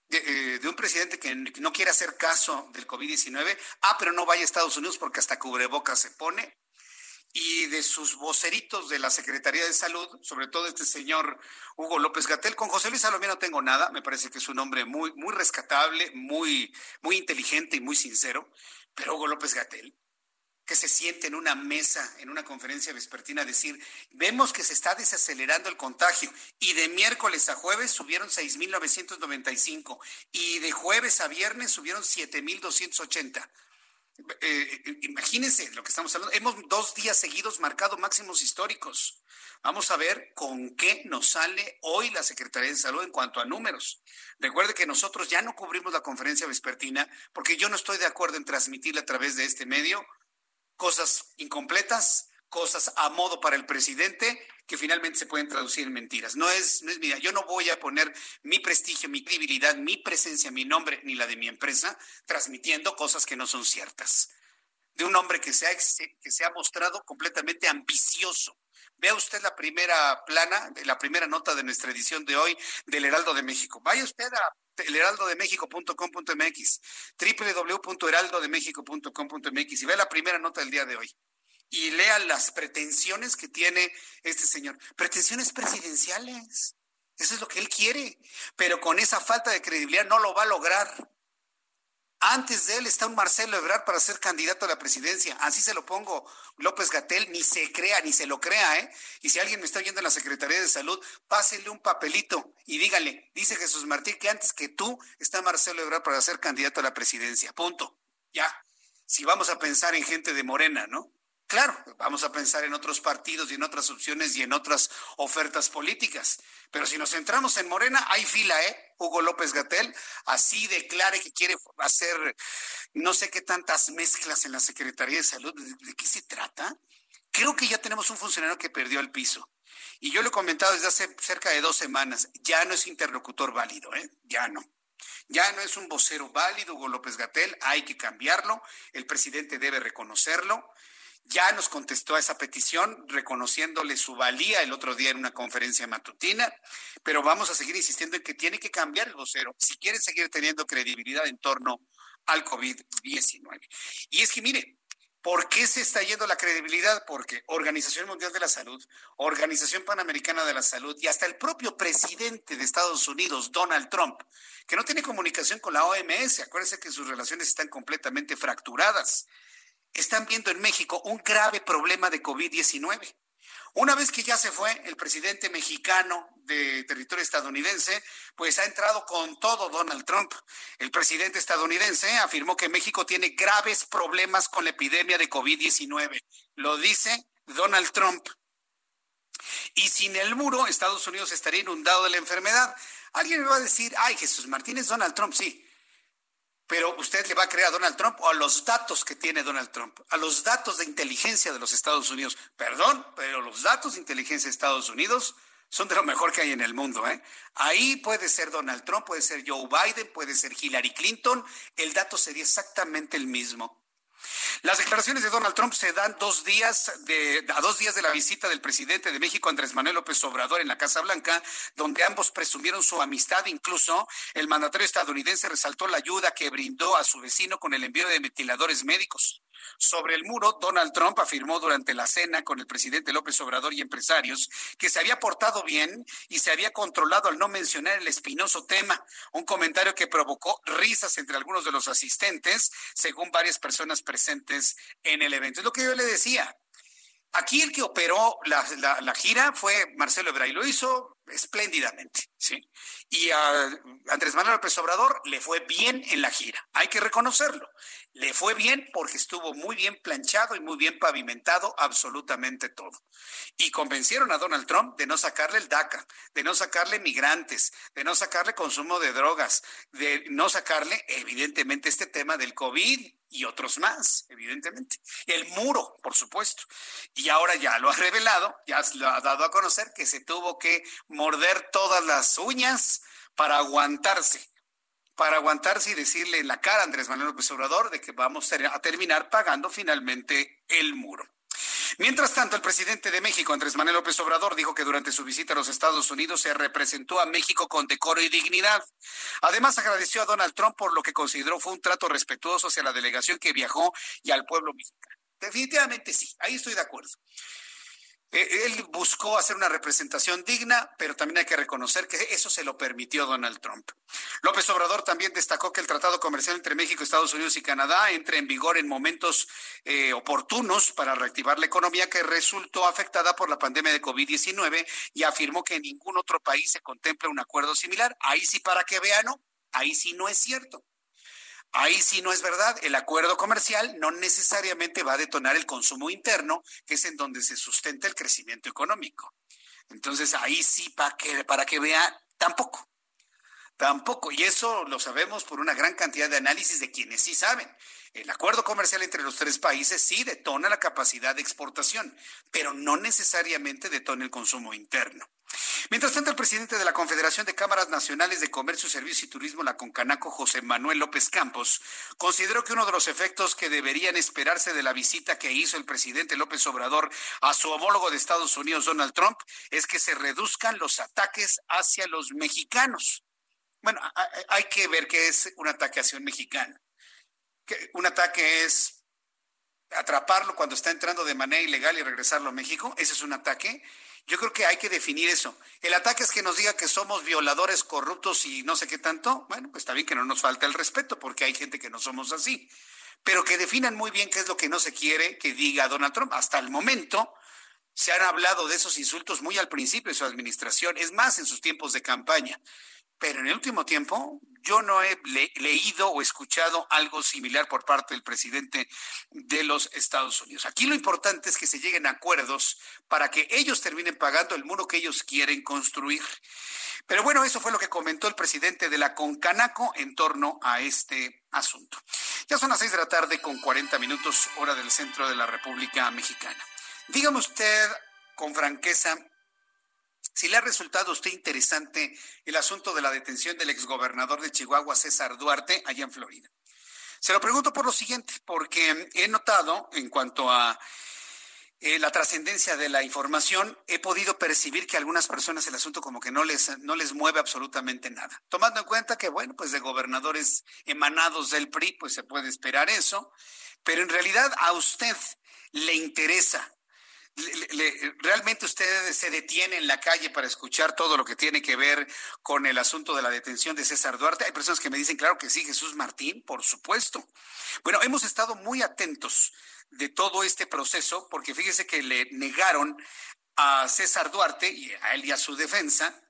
Speaker 1: de, eh, un presidente que no quiere hacer caso del COVID-19, ah, pero no vaya a Estados Unidos porque hasta cubrebocas se pone, y de sus voceritos de la Secretaría de Salud, sobre todo este señor Hugo López Gatel. Con José Luis Salomé no tengo nada, me parece que es un hombre muy, muy rescatable, muy, muy inteligente y muy sincero, pero Hugo López Gatel, que se siente en una mesa, en una conferencia vespertina, a decir, vemos que se está desacelerando el contagio y de miércoles a jueves subieron 6.995 y de jueves a viernes subieron 7.280. Eh, imagínense lo que estamos hablando. Hemos dos días seguidos marcado máximos históricos. Vamos a ver con qué nos sale hoy la Secretaría de Salud en cuanto a números. Recuerde que nosotros ya no cubrimos la conferencia vespertina porque yo no estoy de acuerdo en transmitirla a través de este medio cosas incompletas, cosas a modo para el presidente que finalmente se pueden traducir en mentiras. No es, no es mi Yo no voy a poner mi prestigio, mi credibilidad, mi presencia, mi nombre, ni la de mi empresa, transmitiendo cosas que no son ciertas. De un hombre que se ha, que se ha mostrado completamente ambicioso. Vea usted la primera plana, la primera nota de nuestra edición de hoy del Heraldo de México. Vaya usted a elheraldodemexico.com.mx, www.heraldodemexico.com.mx y vea la primera nota del día de hoy y lea las pretensiones que tiene este señor. Pretensiones presidenciales. Eso es lo que él quiere. Pero con esa falta de credibilidad no lo va a lograr. Antes de él está un Marcelo Ebrard para ser candidato a la presidencia. Así se lo pongo. López Gatel ni se crea, ni se lo crea, ¿eh? Y si alguien me está oyendo en la Secretaría de Salud, pásenle un papelito y dígale, dice Jesús Martín que antes que tú está Marcelo Ebrard para ser candidato a la presidencia. Punto. Ya. Si vamos a pensar en gente de Morena, ¿no? Claro, vamos a pensar en otros partidos y en otras opciones y en otras ofertas políticas. Pero si nos centramos en Morena, hay fila, ¿eh? Hugo López Gatel así declare que quiere hacer no sé qué tantas mezclas en la Secretaría de Salud. ¿De, qué se trata? Creo que ya tenemos un funcionario que perdió el piso. Y yo lo he comentado desde hace cerca de dos semanas. Ya no es interlocutor válido, ¿eh? Ya no. Ya no es un vocero válido, Hugo López Gatel. Hay que cambiarlo. El presidente debe reconocerlo ya nos contestó a esa petición, reconociéndole su valía el otro día en una conferencia matutina, pero vamos a seguir insistiendo en que tiene que cambiar el vocero si quiere seguir teniendo credibilidad en torno al COVID-19. Y es que, mire, ¿Por qué se está yendo la credibilidad? Porque Organización Mundial de la Salud, Organización Panamericana de la Salud y hasta el propio presidente de Estados Unidos, Donald Trump, que no tiene comunicación con la OMS, acuérdense que sus relaciones están completamente fracturadas están viendo en México un grave problema de COVID-19. Una vez que ya se fue el presidente mexicano de territorio estadounidense, pues ha entrado con todo Donald Trump. El presidente estadounidense afirmó que México tiene graves problemas con la epidemia de COVID-19. Lo dice Donald Trump. Y sin el muro, Estados Unidos estaría inundado de la enfermedad. Alguien me va a decir, ay, Jesús Martínez, Donald Trump, sí. Pero usted le va a creer a Donald Trump o a los datos que tiene Donald Trump, a los datos de inteligencia de los Estados Unidos. Perdón, pero los datos de inteligencia de Estados Unidos son de lo mejor que hay en el mundo. ¿eh? Ahí puede ser Donald Trump, puede ser Joe Biden, puede ser Hillary Clinton, el dato sería exactamente el mismo. Las declaraciones de Donald Trump se dan dos días de, a dos días de la visita del presidente de México, Andrés Manuel López Obrador, en la Casa Blanca, donde ambos presumieron su amistad. Incluso el mandatario estadounidense resaltó la ayuda que brindó a su vecino con el envío de ventiladores médicos. Sobre el muro, Donald Trump afirmó durante la cena con el presidente López Obrador y empresarios que se había portado bien y se había controlado al no mencionar el espinoso tema, un comentario que provocó risas entre algunos de los asistentes, según varias personas presentes en el evento. Es lo que yo le decía. Aquí el que operó la, gira fue Marcelo Ebrard lo hizo espléndidamente, ¿sí? Y a Andrés Manuel López Obrador le fue bien en la gira, hay que reconocerlo. Le fue bien porque estuvo muy bien planchado y muy bien pavimentado absolutamente todo. Y convencieron a Donald Trump de no sacarle el DACA, de no sacarle migrantes, de no sacarle consumo de drogas, de no sacarle evidentemente este tema del COVID y otros más, evidentemente. El muro, por supuesto. Y ahora ya lo ha revelado, ya lo ha dado a conocer que se tuvo que morder todas las uñas para aguantarse, para aguantarse y decirle en la cara a Andrés Manuel López Obrador de que vamos a terminar pagando finalmente el muro. Mientras tanto, el presidente de México, Andrés Manuel López Obrador, dijo que durante su visita a los Estados Unidos se representó a México con decoro y dignidad. Además, agradeció a Donald Trump por lo que consideró fue un trato respetuoso hacia la delegación que viajó y al pueblo mexicano. Definitivamente sí, ahí estoy de acuerdo. Eh, él buscó hacer una representación digna, pero también hay que reconocer que eso se lo permitió Donald Trump. López Obrador también destacó que el tratado comercial entre México, Estados Unidos y Canadá entre en vigor en momentos eh, oportunos para reactivar la economía que resultó afectada por la pandemia de COVID-19 y afirmó que en ningún otro país se contempla un acuerdo similar. Ahí sí, para que vean, ¿no? ahí sí no es cierto. Ahí sí no es verdad. El acuerdo comercial no necesariamente va a detonar el consumo interno, que es en donde se sustenta el crecimiento económico. Entonces ahí sí, para que, para que vea, tampoco. Tampoco. Y eso lo sabemos por una gran cantidad de análisis de quienes sí saben. El acuerdo comercial entre los tres países sí detona la capacidad de exportación, pero no necesariamente detona el consumo interno. Mientras tanto, el presidente de la Confederación de Cámaras Nacionales de Comercio, Servicio y Turismo, la Concanaco, José Manuel López Campos, consideró que uno de los efectos que deberían esperarse de la visita que hizo el presidente López Obrador a su homólogo de Estados Unidos, Donald Trump, es que se reduzcan los ataques hacia los mexicanos. Bueno, hay que ver qué es un ataque hacia un mexicano. Un ataque es atraparlo cuando está entrando de manera ilegal y regresarlo a México. Ese es un ataque. Yo creo que hay que definir eso. El ataque es que nos diga que somos violadores, corruptos y no sé qué tanto. Bueno, pues está bien que no nos falta el respeto porque hay gente que no somos así. Pero que definan muy bien qué es lo que no se quiere que diga Donald Trump. Hasta el momento se han hablado de esos insultos muy al principio de su administración, es más, en sus tiempos de campaña. Pero en el último tiempo yo no he leído o escuchado algo similar por parte del presidente de los Estados Unidos. Aquí lo importante es que se lleguen a acuerdos para que ellos terminen pagando el muro que ellos quieren construir. Pero bueno, eso fue lo que comentó el presidente de la Concanaco en torno a este asunto. Ya son las seis de la tarde con 40 minutos hora del centro de la República Mexicana. Dígame usted con franqueza, si le ha resultado a usted interesante el asunto de la detención del exgobernador de Chihuahua, César Duarte, allá en Florida. Se lo pregunto por lo siguiente, porque he notado en cuanto a eh, la trascendencia de la información, he podido percibir que a algunas personas el asunto como que no les, no les mueve absolutamente nada. Tomando en cuenta que, bueno, pues de gobernadores emanados del PRI, pues se puede esperar eso, pero en realidad a usted le interesa ¿Realmente usted se detiene en la calle para escuchar todo lo que tiene que ver con el asunto de la detención de César Duarte? Hay personas que me dicen, claro que sí, Jesús Martín, por supuesto. Bueno, hemos estado muy atentos de todo este proceso porque fíjese que le negaron a César Duarte y a él y a su defensa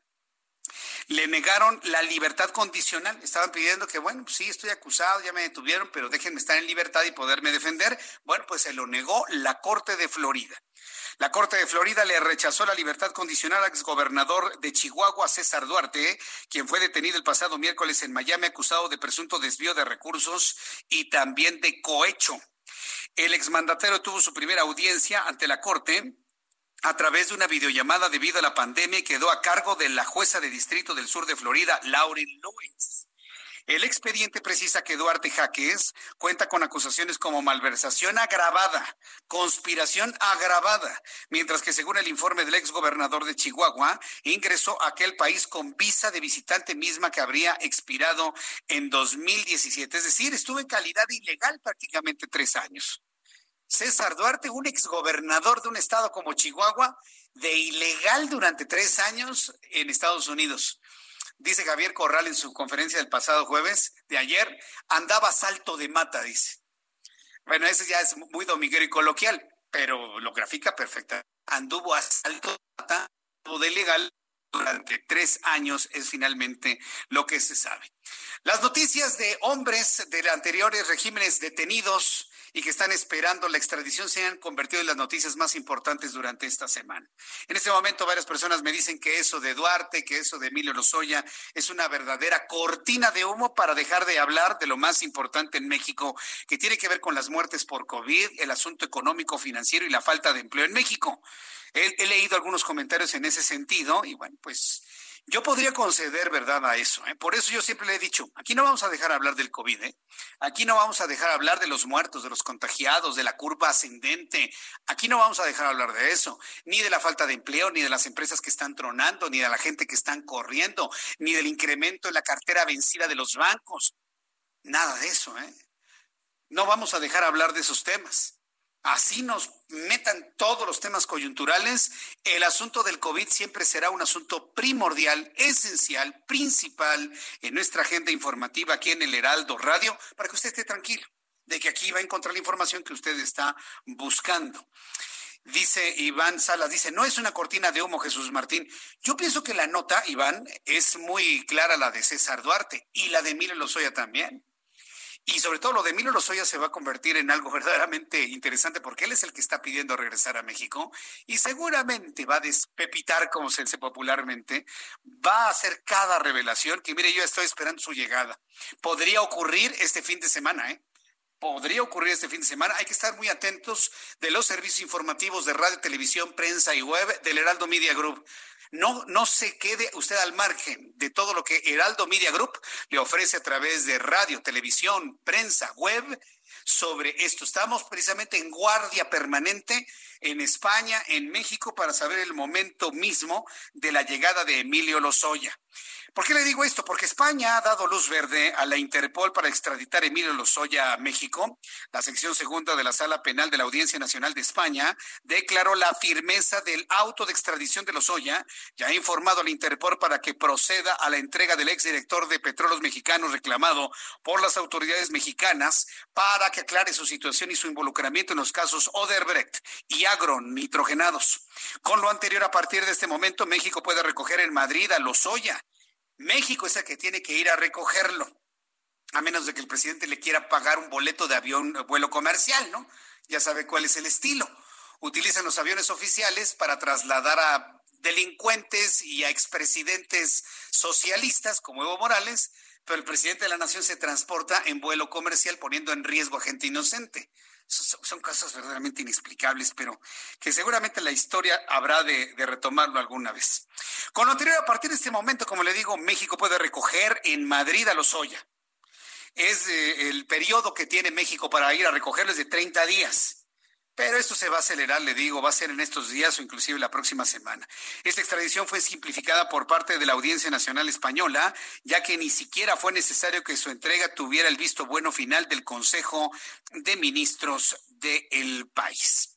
Speaker 1: le negaron la libertad condicional. Estaban pidiendo que, bueno, sí, estoy acusado, ya me detuvieron, pero déjenme estar en libertad y poderme defender. Bueno, pues se lo negó la Corte de Florida. La Corte de Florida le rechazó la libertad condicional al exgobernador de Chihuahua, César Duarte, quien fue detenido el pasado miércoles en Miami acusado de presunto desvío de recursos y también de cohecho. El exmandatero tuvo su primera audiencia ante la Corte a través de una videollamada debido a la pandemia quedó a cargo de la jueza de distrito del sur de Florida, Lauren Lewis. El expediente precisa que Duarte Jaques cuenta con acusaciones como malversación agravada, conspiración agravada, mientras que según el informe del exgobernador de Chihuahua, ingresó a aquel país con visa de visitante misma que habría expirado en 2017. Es decir, estuvo en calidad ilegal prácticamente tres años. César Duarte, un exgobernador de un estado como Chihuahua, de ilegal durante tres años en Estados Unidos. Dice Javier Corral en su conferencia del pasado jueves, de ayer, andaba salto de mata, dice. Bueno, ese ya es muy domiguero y coloquial, pero lo grafica perfecta. Anduvo a salto de mata, de ilegal durante tres años es finalmente lo que se sabe. Las noticias de hombres de anteriores regímenes detenidos y que están esperando la extradición se han convertido en las noticias más importantes durante esta semana. En este momento varias personas me dicen que eso de Duarte, que eso de Emilio Lozoya es una verdadera cortina de humo para dejar de hablar de lo más importante en México, que tiene que ver con las muertes por COVID, el asunto económico, financiero y la falta de empleo en México. He, he leído algunos comentarios en ese sentido y bueno, pues Yo podría conceder verdad a eso. ¿eh? Por eso yo siempre le he dicho, aquí no vamos a dejar hablar del COVID. ¿eh? Aquí no vamos a dejar hablar de los muertos, de los contagiados, de la curva ascendente. Aquí no vamos a dejar hablar de eso. Ni de la falta de empleo, ni de las empresas que están tronando, ni de la gente que están corriendo, ni del incremento en la cartera vencida de los bancos. Nada de eso. ¿eh? No vamos a dejar hablar de esos temas así nos metan todos los temas coyunturales, el asunto del COVID siempre será un asunto primordial, esencial, principal en nuestra agenda informativa aquí en el Heraldo Radio, para que usted esté tranquilo de que aquí va a encontrar la información que usted está buscando. Dice Iván Salas, dice, no es una cortina de humo, Jesús Martín. Yo pienso que la nota, Iván, es muy clara la de César Duarte y la de Emilio Lozoya también. Y sobre todo lo de Emilio Lozoya se va a convertir en algo [laughs] verdaderamente interesante porque él es el que está pidiendo regresar a México y seguramente va a despepitar, como se dice popularmente, va a hacer cada revelación que mire, yo estoy esperando su llegada. Podría ocurrir este fin de semana, ¿eh? podría ocurrir este fin de semana. Hay que estar muy atentos de los servicios informativos de radio, televisión, prensa y web del Heraldo Media Group. No, no se quede usted al margen de todo lo que Heraldo Media Group le ofrece a través de radio, televisión, prensa, web sobre esto. Estamos precisamente en guardia permanente en España, en México, para saber el momento mismo de la llegada de Emilio Lozoya. ¿Por qué le digo esto? Porque España ha dado luz verde a la Interpol para extraditar a Emilio Lozoya a México. La sección segunda de la Sala Penal de la Audiencia Nacional de España declaró la firmeza del auto de extradición de Lozoya y ha informado a la Interpol para que proceda a la entrega del exdirector de Petróleos Mexicanos reclamado por las autoridades mexicanas para que aclare su situación y su involucramiento en los casos Oderbrecht y agronitrogenados. Con lo anterior, a partir de este momento, México puede recoger en Madrid a Lozoya México es el que tiene que ir a recogerlo, a menos de que el presidente le quiera pagar un boleto de avión, vuelo comercial, ¿no? Ya sabe cuál es el estilo. Utilizan los aviones oficiales para trasladar a delincuentes y a expresidentes socialistas como Evo Morales, pero el presidente de la nación se transporta en vuelo comercial poniendo en riesgo a gente inocente. Son, casos verdaderamente inexplicables, pero que seguramente la historia habrá de, retomarlo alguna vez. Con lo anterior, a partir de este momento, como le digo, México puede recoger en Madrid a los Oya. Es eh, el periodo que tiene México para ir a recogerlos de 30 días. Pero esto se va a acelerar, le digo, va a ser en estos días o inclusive la próxima semana. Esta extradición fue simplificada por parte de la Audiencia Nacional Española, ya que ni siquiera fue necesario que su entrega tuviera el visto bueno final del Consejo de Ministros del país.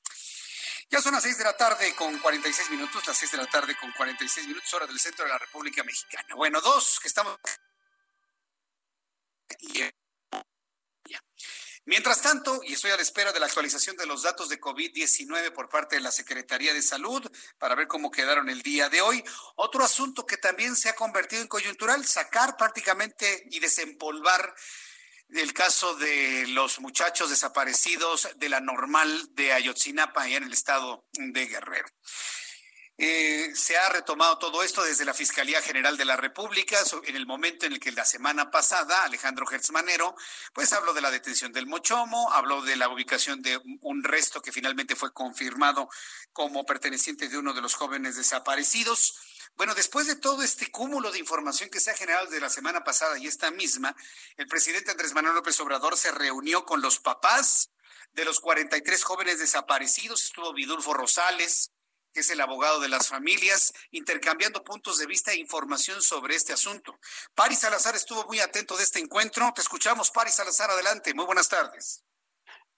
Speaker 1: Ya son las seis de la tarde con 46 minutos, las seis de la tarde con 46 minutos, hora del centro de la República Mexicana. Bueno, dos que estamos... Mientras tanto, y estoy a la espera de la actualización de los datos de COVID-19 por parte de la Secretaría de Salud para ver cómo quedaron el día de hoy. Otro asunto que también se ha convertido en coyuntural, sacar prácticamente y desempolvar el caso de los muchachos desaparecidos de la normal de Ayotzinapa, allá en el estado de Guerrero. Eh, se ha retomado todo esto desde la Fiscalía General de la República en el momento en el que la semana pasada Alejandro Gertzmanero pues habló de la detención del Mochomo, habló de la ubicación de un resto que finalmente fue confirmado como perteneciente de uno de los jóvenes desaparecidos. Bueno, después de todo este cúmulo de información que se ha generado desde la semana pasada y esta misma, el presidente Andrés Manuel López Obrador se reunió con los papás de los 43 jóvenes desaparecidos, estuvo Vidulfo Rosales, que es el abogado de las familias, intercambiando puntos de vista e información sobre este asunto. Paris Salazar estuvo muy atento de este encuentro. Te escuchamos, Paris Salazar, adelante. Muy buenas tardes.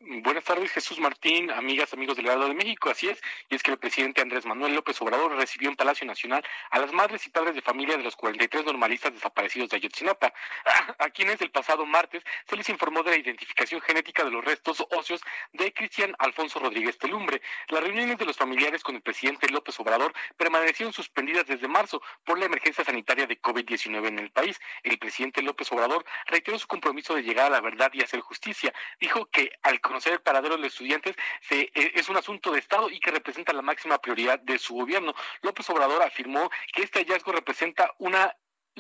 Speaker 14: Buenas tardes, Jesús Martín, amigas, amigos del Heraldo de México. Así es, y es que el presidente Andrés Manuel López Obrador recibió en Palacio Nacional a las madres y padres de familia de los 43 normalistas desaparecidos de Ayotzinapa, [laughs] a quienes el pasado martes se les informó de la identificación genética de los restos óseos de Cristian Alfonso Rodríguez Telumbre. Las reuniones de los familiares con el presidente López Obrador permanecieron suspendidas desde marzo por la emergencia sanitaria de COVID-19 en el país. El presidente López Obrador reiteró su compromiso de llegar a la verdad y hacer justicia. Dijo que al conocer el paradero de los estudiantes se, eh, es un asunto de Estado y que representa la máxima prioridad de su gobierno. López Obrador afirmó que este hallazgo representa una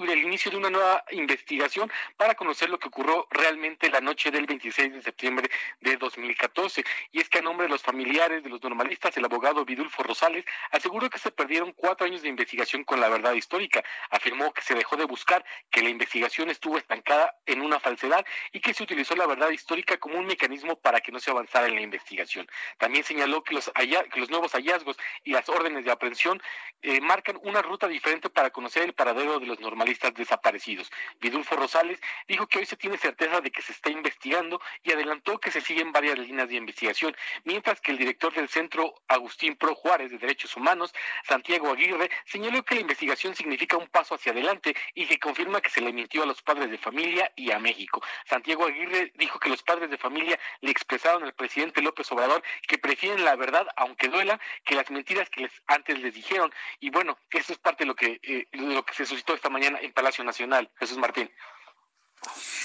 Speaker 14: el inicio de una nueva investigación para conocer lo que ocurrió realmente la noche del 26 de septiembre de 2014. Y es que a nombre de los familiares de los normalistas, el abogado Vidulfo Rosales aseguró que se perdieron cuatro años de investigación con la verdad histórica. Afirmó que se dejó de buscar, que la investigación estuvo estancada en una falsedad y que se utilizó la verdad histórica como un mecanismo para que no se avanzara en la investigación. También señaló que los, que los nuevos hallazgos y las órdenes de aprehensión eh, marcan una ruta diferente para conocer el paradero de los normalistas desaparecidos. Vidulfo Rosales dijo que hoy se tiene certeza de que se está investigando y adelantó que se siguen varias líneas de investigación, mientras que el director del Centro Agustín Pro Juárez de Derechos Humanos, Santiago Aguirre, señaló que la investigación significa un paso hacia adelante y que confirma que se le mintió a los padres de familia y a México. Santiago Aguirre dijo que los padres de familia le expresaron al presidente López Obrador que prefieren la verdad, aunque duela, que las mentiras que les, antes les dijeron. Y bueno, eso es parte de lo que, eh, lo que se suscitó esta mañana en Palacio Nacional. Jesús Martín.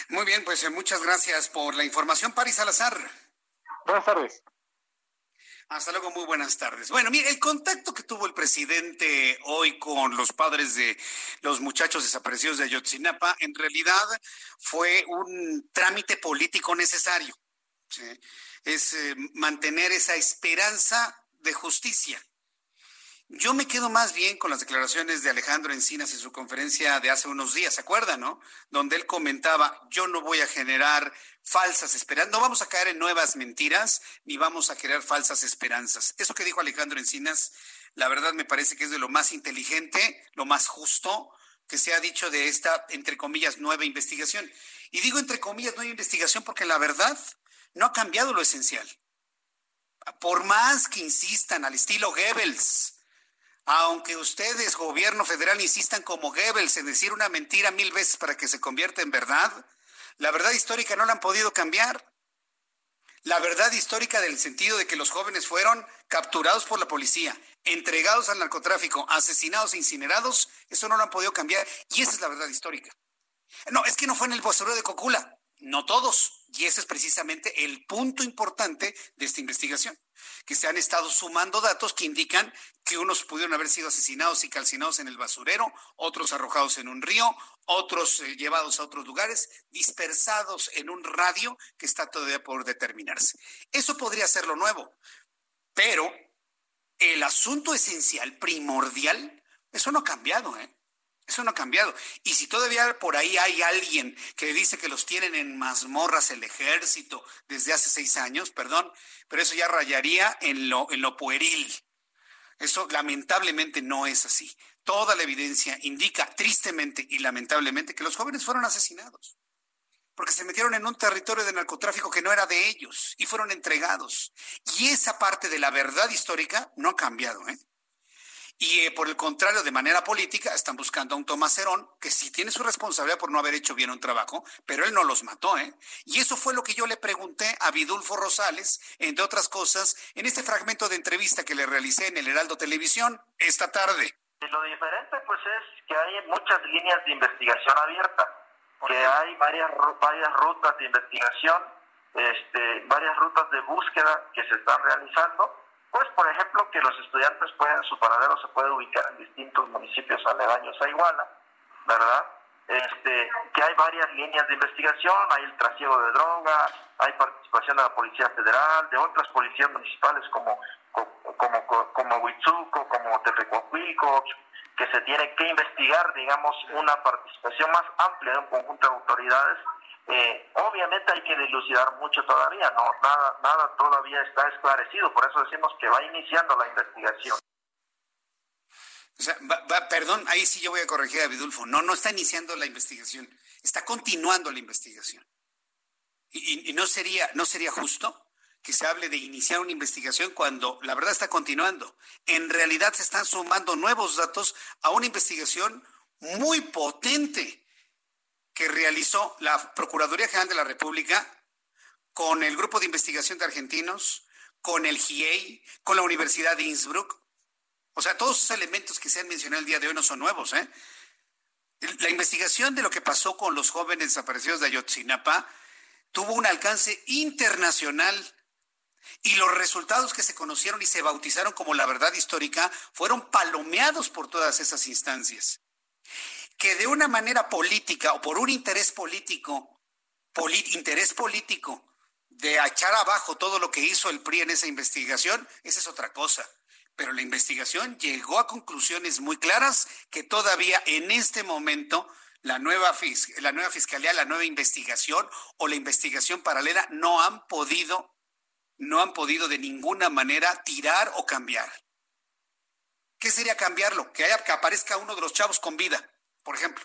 Speaker 1: Muy bien, pues eh, muchas gracias por la información, Paris Salazar.
Speaker 14: Buenas tardes.
Speaker 1: Hasta luego, muy buenas tardes. Bueno, mire, el contacto que tuvo el presidente hoy con los padres de los muchachos desaparecidos de Ayotzinapa, en realidad fue un trámite político necesario. Es eh, mantener esa esperanza de justicia. Yo me quedo más bien con las declaraciones de Alejandro Encinas en su conferencia de hace unos días, ¿se acuerdan, no? Donde él comentaba, yo no voy a generar falsas esperanzas, no vamos a caer en nuevas mentiras, ni vamos a crear falsas esperanzas. Eso que dijo Alejandro Encinas, la verdad me parece que es de lo más inteligente, lo más justo que se ha dicho de esta, entre comillas, nueva investigación. Y digo entre comillas, nueva investigación porque la verdad no ha cambiado lo esencial. Por más que insistan al estilo Goebbels, aunque ustedes, gobierno federal, insistan como Goebbels en decir una mentira mil veces para que se convierta en verdad, la verdad histórica no la han podido cambiar. La verdad histórica del sentido de que los jóvenes fueron capturados por la policía, entregados al narcotráfico, asesinados e incinerados, eso no lo han podido cambiar. Y esa es la verdad histórica. No, es que no fue en el basurero de Cocula. No todos. Y ese es precisamente el punto importante de esta investigación que se han estado sumando datos que indican que unos pudieron haber sido asesinados y calcinados en el basurero, otros arrojados en un río, otros eh, llevados a otros lugares, dispersados en un radio que está todavía por determinarse. Eso podría ser lo nuevo, pero el asunto esencial, primordial, eso no ha cambiado, ¿eh? Eso no ha cambiado. Y si todavía por ahí hay alguien que dice que los tienen en mazmorras el ejército desde hace seis años, perdón, pero eso ya rayaría en lo, en lo pueril. Eso lamentablemente no es así. Toda la evidencia indica tristemente y lamentablemente que los jóvenes fueron asesinados porque se metieron en un territorio de narcotráfico que no era de ellos y fueron entregados. Y esa parte de la verdad histórica no ha cambiado. ¿eh? Y eh, por el contrario, de manera política, están buscando a un Tomás Herón, que sí tiene su responsabilidad por no haber hecho bien un trabajo, pero él no los mató, ¿eh? Y eso fue lo que yo le pregunté a Vidulfo Rosales, entre otras cosas, en este fragmento de entrevista que le realicé en el Heraldo Televisión esta tarde.
Speaker 2: Lo diferente, pues, es que hay muchas líneas de investigación abiertas, que hay varias, varias rutas de investigación, este, varias rutas de búsqueda que se están realizando pues, por ejemplo, que los estudiantes pueden, su paradero se puede ubicar en distintos municipios aledaños a Iguala, ¿verdad? Este, que hay varias líneas de investigación, hay el trasiego de drogas, hay participación de la Policía Federal, de otras policías municipales como como, como, como Huitzuco, como que se tiene que investigar, digamos, una participación más amplia de un conjunto de autoridades eh, obviamente hay que dilucidar mucho todavía, no nada, nada todavía está esclarecido, por eso decimos que va iniciando la investigación.
Speaker 1: O sea, perdón, ahí sí yo voy a corregir a Vidulfo. No, no está iniciando la investigación, está continuando la investigación. Y, y, no sería, no sería justo que se hable de iniciar una investigación cuando la verdad está continuando. En realidad se están sumando nuevos datos a una investigación muy potente que realizó la Procuraduría General de la República con el Grupo de Investigación de Argentinos, con el GIEI, con la Universidad de Innsbruck. O sea, todos esos elementos que se han mencionado el día de hoy no son nuevos. ¿eh? La investigación de lo que pasó con los jóvenes desaparecidos de Ayotzinapa tuvo un alcance internacional y los resultados que se conocieron y se bautizaron como la verdad histórica fueron palomeados por todas esas instancias. Que de una manera política o por un interés político, interés político, de echar abajo todo lo que hizo el PRI en esa investigación, esa es otra cosa. Pero la investigación llegó a conclusiones muy claras que todavía en este momento la nueva, la nueva fiscalía, la nueva investigación o la investigación paralela no han podido, no han podido de ninguna manera tirar o cambiar. ¿Qué sería cambiarlo? Que haya, que aparezca uno de los chavos con vida, por ejemplo.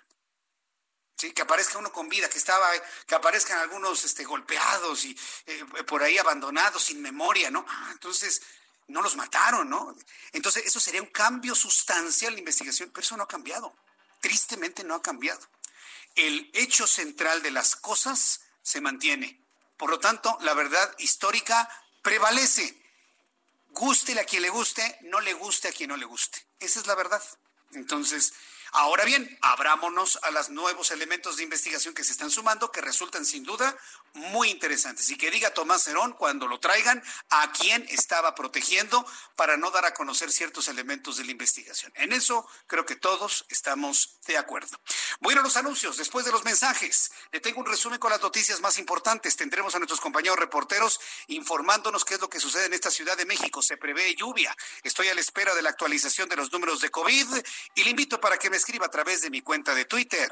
Speaker 1: Que aparezca uno con vida, que estaba, que aparezcan algunos este, golpeados y eh, por ahí abandonados, sin memoria, ¿no? Ah, entonces, no los mataron, ¿no? Entonces, eso sería un cambio sustancial en la investigación, pero eso no ha cambiado. Tristemente no ha cambiado. El hecho central de las cosas se mantiene. Por lo tanto, la verdad histórica prevalece. Gústele a quien le guste, no le guste a quien no le guste. Esa es la verdad. Entonces, Ahora bien, abrámonos a los nuevos elementos de investigación que se están sumando, que resultan sin duda muy interesantes. Y que diga Tomás Herón cuando lo traigan a quién estaba protegiendo para no dar a conocer ciertos elementos de la investigación. En eso creo que todos estamos de acuerdo. Bueno, los anuncios, después de los mensajes, le tengo un resumen con las noticias más importantes. Tendremos a nuestros compañeros reporteros informándonos qué es lo que sucede en esta Ciudad de México. Se prevé lluvia. Estoy a la espera de la actualización de los números de COVID y le invito para que me escriba a través de mi cuenta de Twitter,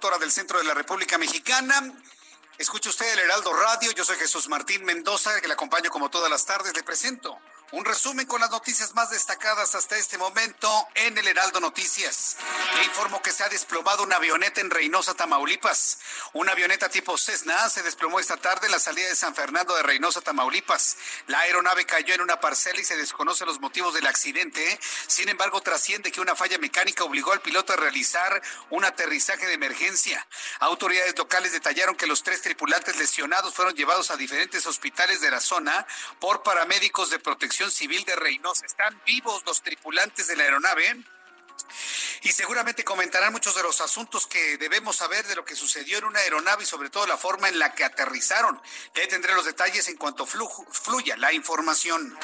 Speaker 1: 19 horas en punto hora del centro de la República Mexicana. Escucha usted el Heraldo Radio, yo soy Jesús Martín Mendoza, que le acompaño como todas las tardes. Le presento un resumen con las noticias más destacadas hasta este momento en el Heraldo Noticias. Le informo que se ha desplomado una avioneta en Reynosa, Tamaulipas. Una avioneta tipo Cessna se desplomó esta tarde en la salida de San Fernando de Reynosa, Tamaulipas. La aeronave cayó en una parcela y se desconocen los motivos del accidente. Sin embargo, trasciende que una falla mecánica obligó al piloto a realizar un aterrizaje de emergencia. Autoridades locales detallaron que los tres tripulantes lesionados fueron llevados a diferentes hospitales de la zona por paramédicos de protección Civil de Reynosa. Están vivos los tripulantes de la aeronave y seguramente comentarán muchos de los asuntos que debemos saber de lo que sucedió en una aeronave y sobre todo la forma en la que aterrizaron. Le tendré los detalles en cuanto fluya la información.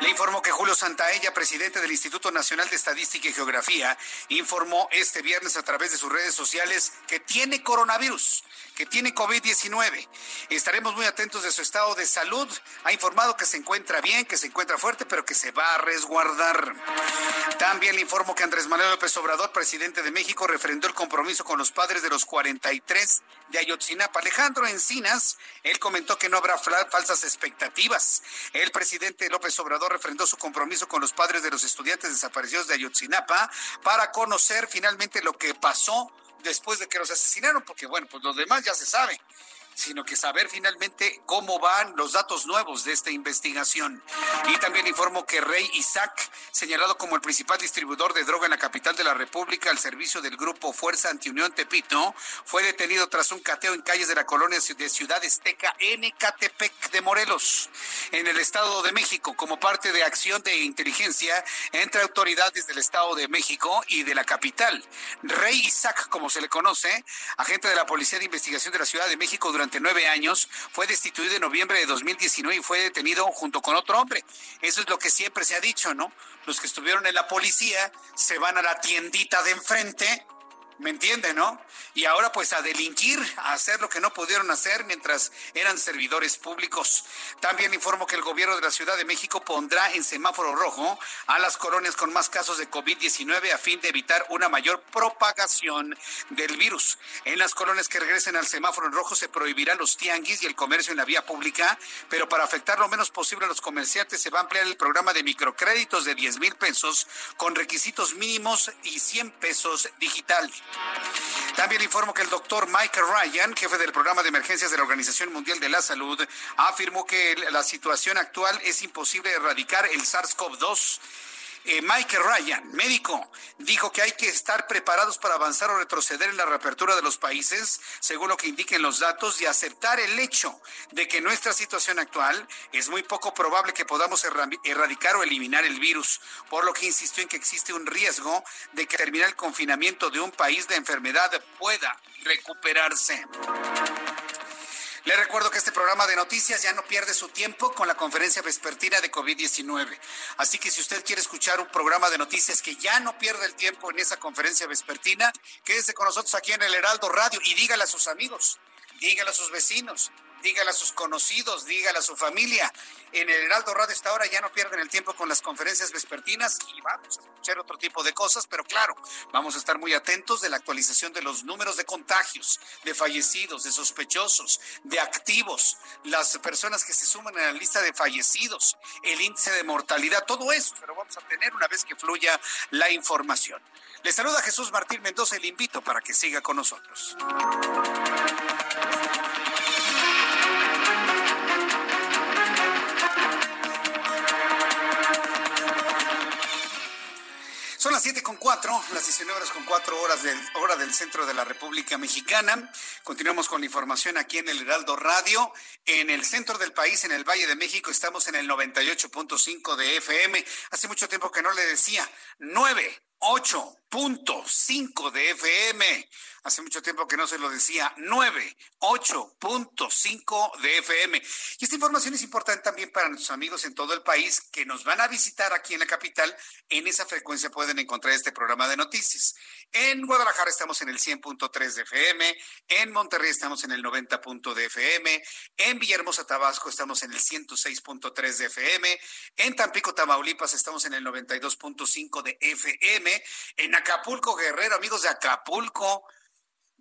Speaker 1: Le informo que Julio Santaella, presidente del Instituto Nacional de Estadística y Geografía, informó este viernes a través de sus redes sociales que tiene coronavirus, que tiene COVID-19. Estaremos muy atentos de su estado de salud. Ha informado que se encuentra bien, que se encuentra fuerte, pero que se va a resguardar. También le informo que Andrés Manuel López Obrador, presidente de México, refrendó el compromiso con los padres de los 43 de Ayotzinapa. Alejandro Encinas, él comentó que no habrá falsas expectativas. El presidente López Obrador refrendó su compromiso con los padres de los estudiantes desaparecidos de Ayotzinapa para conocer finalmente lo que pasó después de que los asesinaron, porque bueno, pues lo demás ya se sabe sino que saber finalmente cómo van los datos nuevos de esta investigación. Y también informo que Rey Isaac, señalado como el principal distribuidor de droga en la capital de la República al servicio del grupo Fuerza Antiunión Tepito, fue detenido tras un cateo en calles de la colonia de Ciudad Esteca en Ecatepec de Morelos, en el Estado de México, como parte de acción de inteligencia entre autoridades del Estado de México y de la capital. Rey Isaac, como se le conoce, agente de la Policía de Investigación de la Ciudad de México durante nueve años, fue destituido en noviembre de 2019 y fue detenido junto con otro hombre. Eso es lo que siempre se ha dicho, ¿no? Los que estuvieron en la policía se van a la tiendita de enfrente ¿Me entiende, no? Y ahora pues a delinquir, a hacer lo que no pudieron hacer mientras eran servidores públicos. También informo que el gobierno de la Ciudad de México pondrá en semáforo rojo a las colonias con más casos de COVID-19 a fin de evitar una mayor propagación del virus. En las colonias que regresen al semáforo rojo se prohibirán los tianguis y el comercio en la vía pública, pero para afectar lo menos posible a los comerciantes se va a ampliar el programa de microcréditos de 10 mil pesos con requisitos mínimos y 100 pesos digital. También informo que el doctor Michael Ryan, jefe del programa de emergencias de la Organización Mundial de la Salud, afirmó que la situación actual es imposible erradicar el SARS-CoV-2 eh, Mike Ryan, médico, dijo que hay que estar preparados para avanzar o retroceder en la reapertura de los países, según lo que indiquen los datos, y aceptar el hecho de que nuestra situación actual es muy poco probable que podamos erradicar o eliminar el virus, por lo que insistió en que existe un riesgo de que terminar el confinamiento de un país de enfermedad pueda recuperarse. Le recuerdo que este programa de noticias ya no pierde su tiempo con la conferencia vespertina de COVID-19. Así que si usted quiere escuchar un programa de noticias que ya no pierde el tiempo en esa conferencia vespertina, quédese con nosotros aquí en el Heraldo Radio y dígale a sus amigos, dígale a sus vecinos, dígale a sus conocidos, dígale a su familia. En el Heraldo Radio esta hora ya no pierden el tiempo con las conferencias vespertinas y vamos a escuchar otro tipo de cosas, pero claro, vamos a estar muy atentos de la actualización de los números de contagios, de fallecidos, de sospechosos, de activos, las personas que se suman a la lista de fallecidos, el índice de mortalidad, todo eso, pero vamos a tener una vez que fluya la información. Le saluda Jesús Martín Mendoza y le invito para que siga con nosotros. Son las siete con cuatro, las 19 horas con cuatro horas del, hora del centro de la República Mexicana. Continuamos con la información aquí en el Heraldo Radio. En el centro del país, en el Valle de México, estamos en el 98.5 de FM. Hace mucho tiempo que no le decía, 9.8.5 de FM. Hace mucho tiempo que no se lo decía, 98.5 de FM. Y esta información es importante también para nuestros amigos en todo el país que nos van a visitar aquí en la capital. En esa frecuencia pueden encontrar este programa de noticias. En Guadalajara estamos en el 100.3 de FM, en Monterrey estamos en el 90. de FM, en Villahermosa, Tabasco estamos en el 106.3 de FM, en Tampico, Tamaulipas estamos en el 92.5 de FM, en Acapulco, Guerrero, amigos de Acapulco,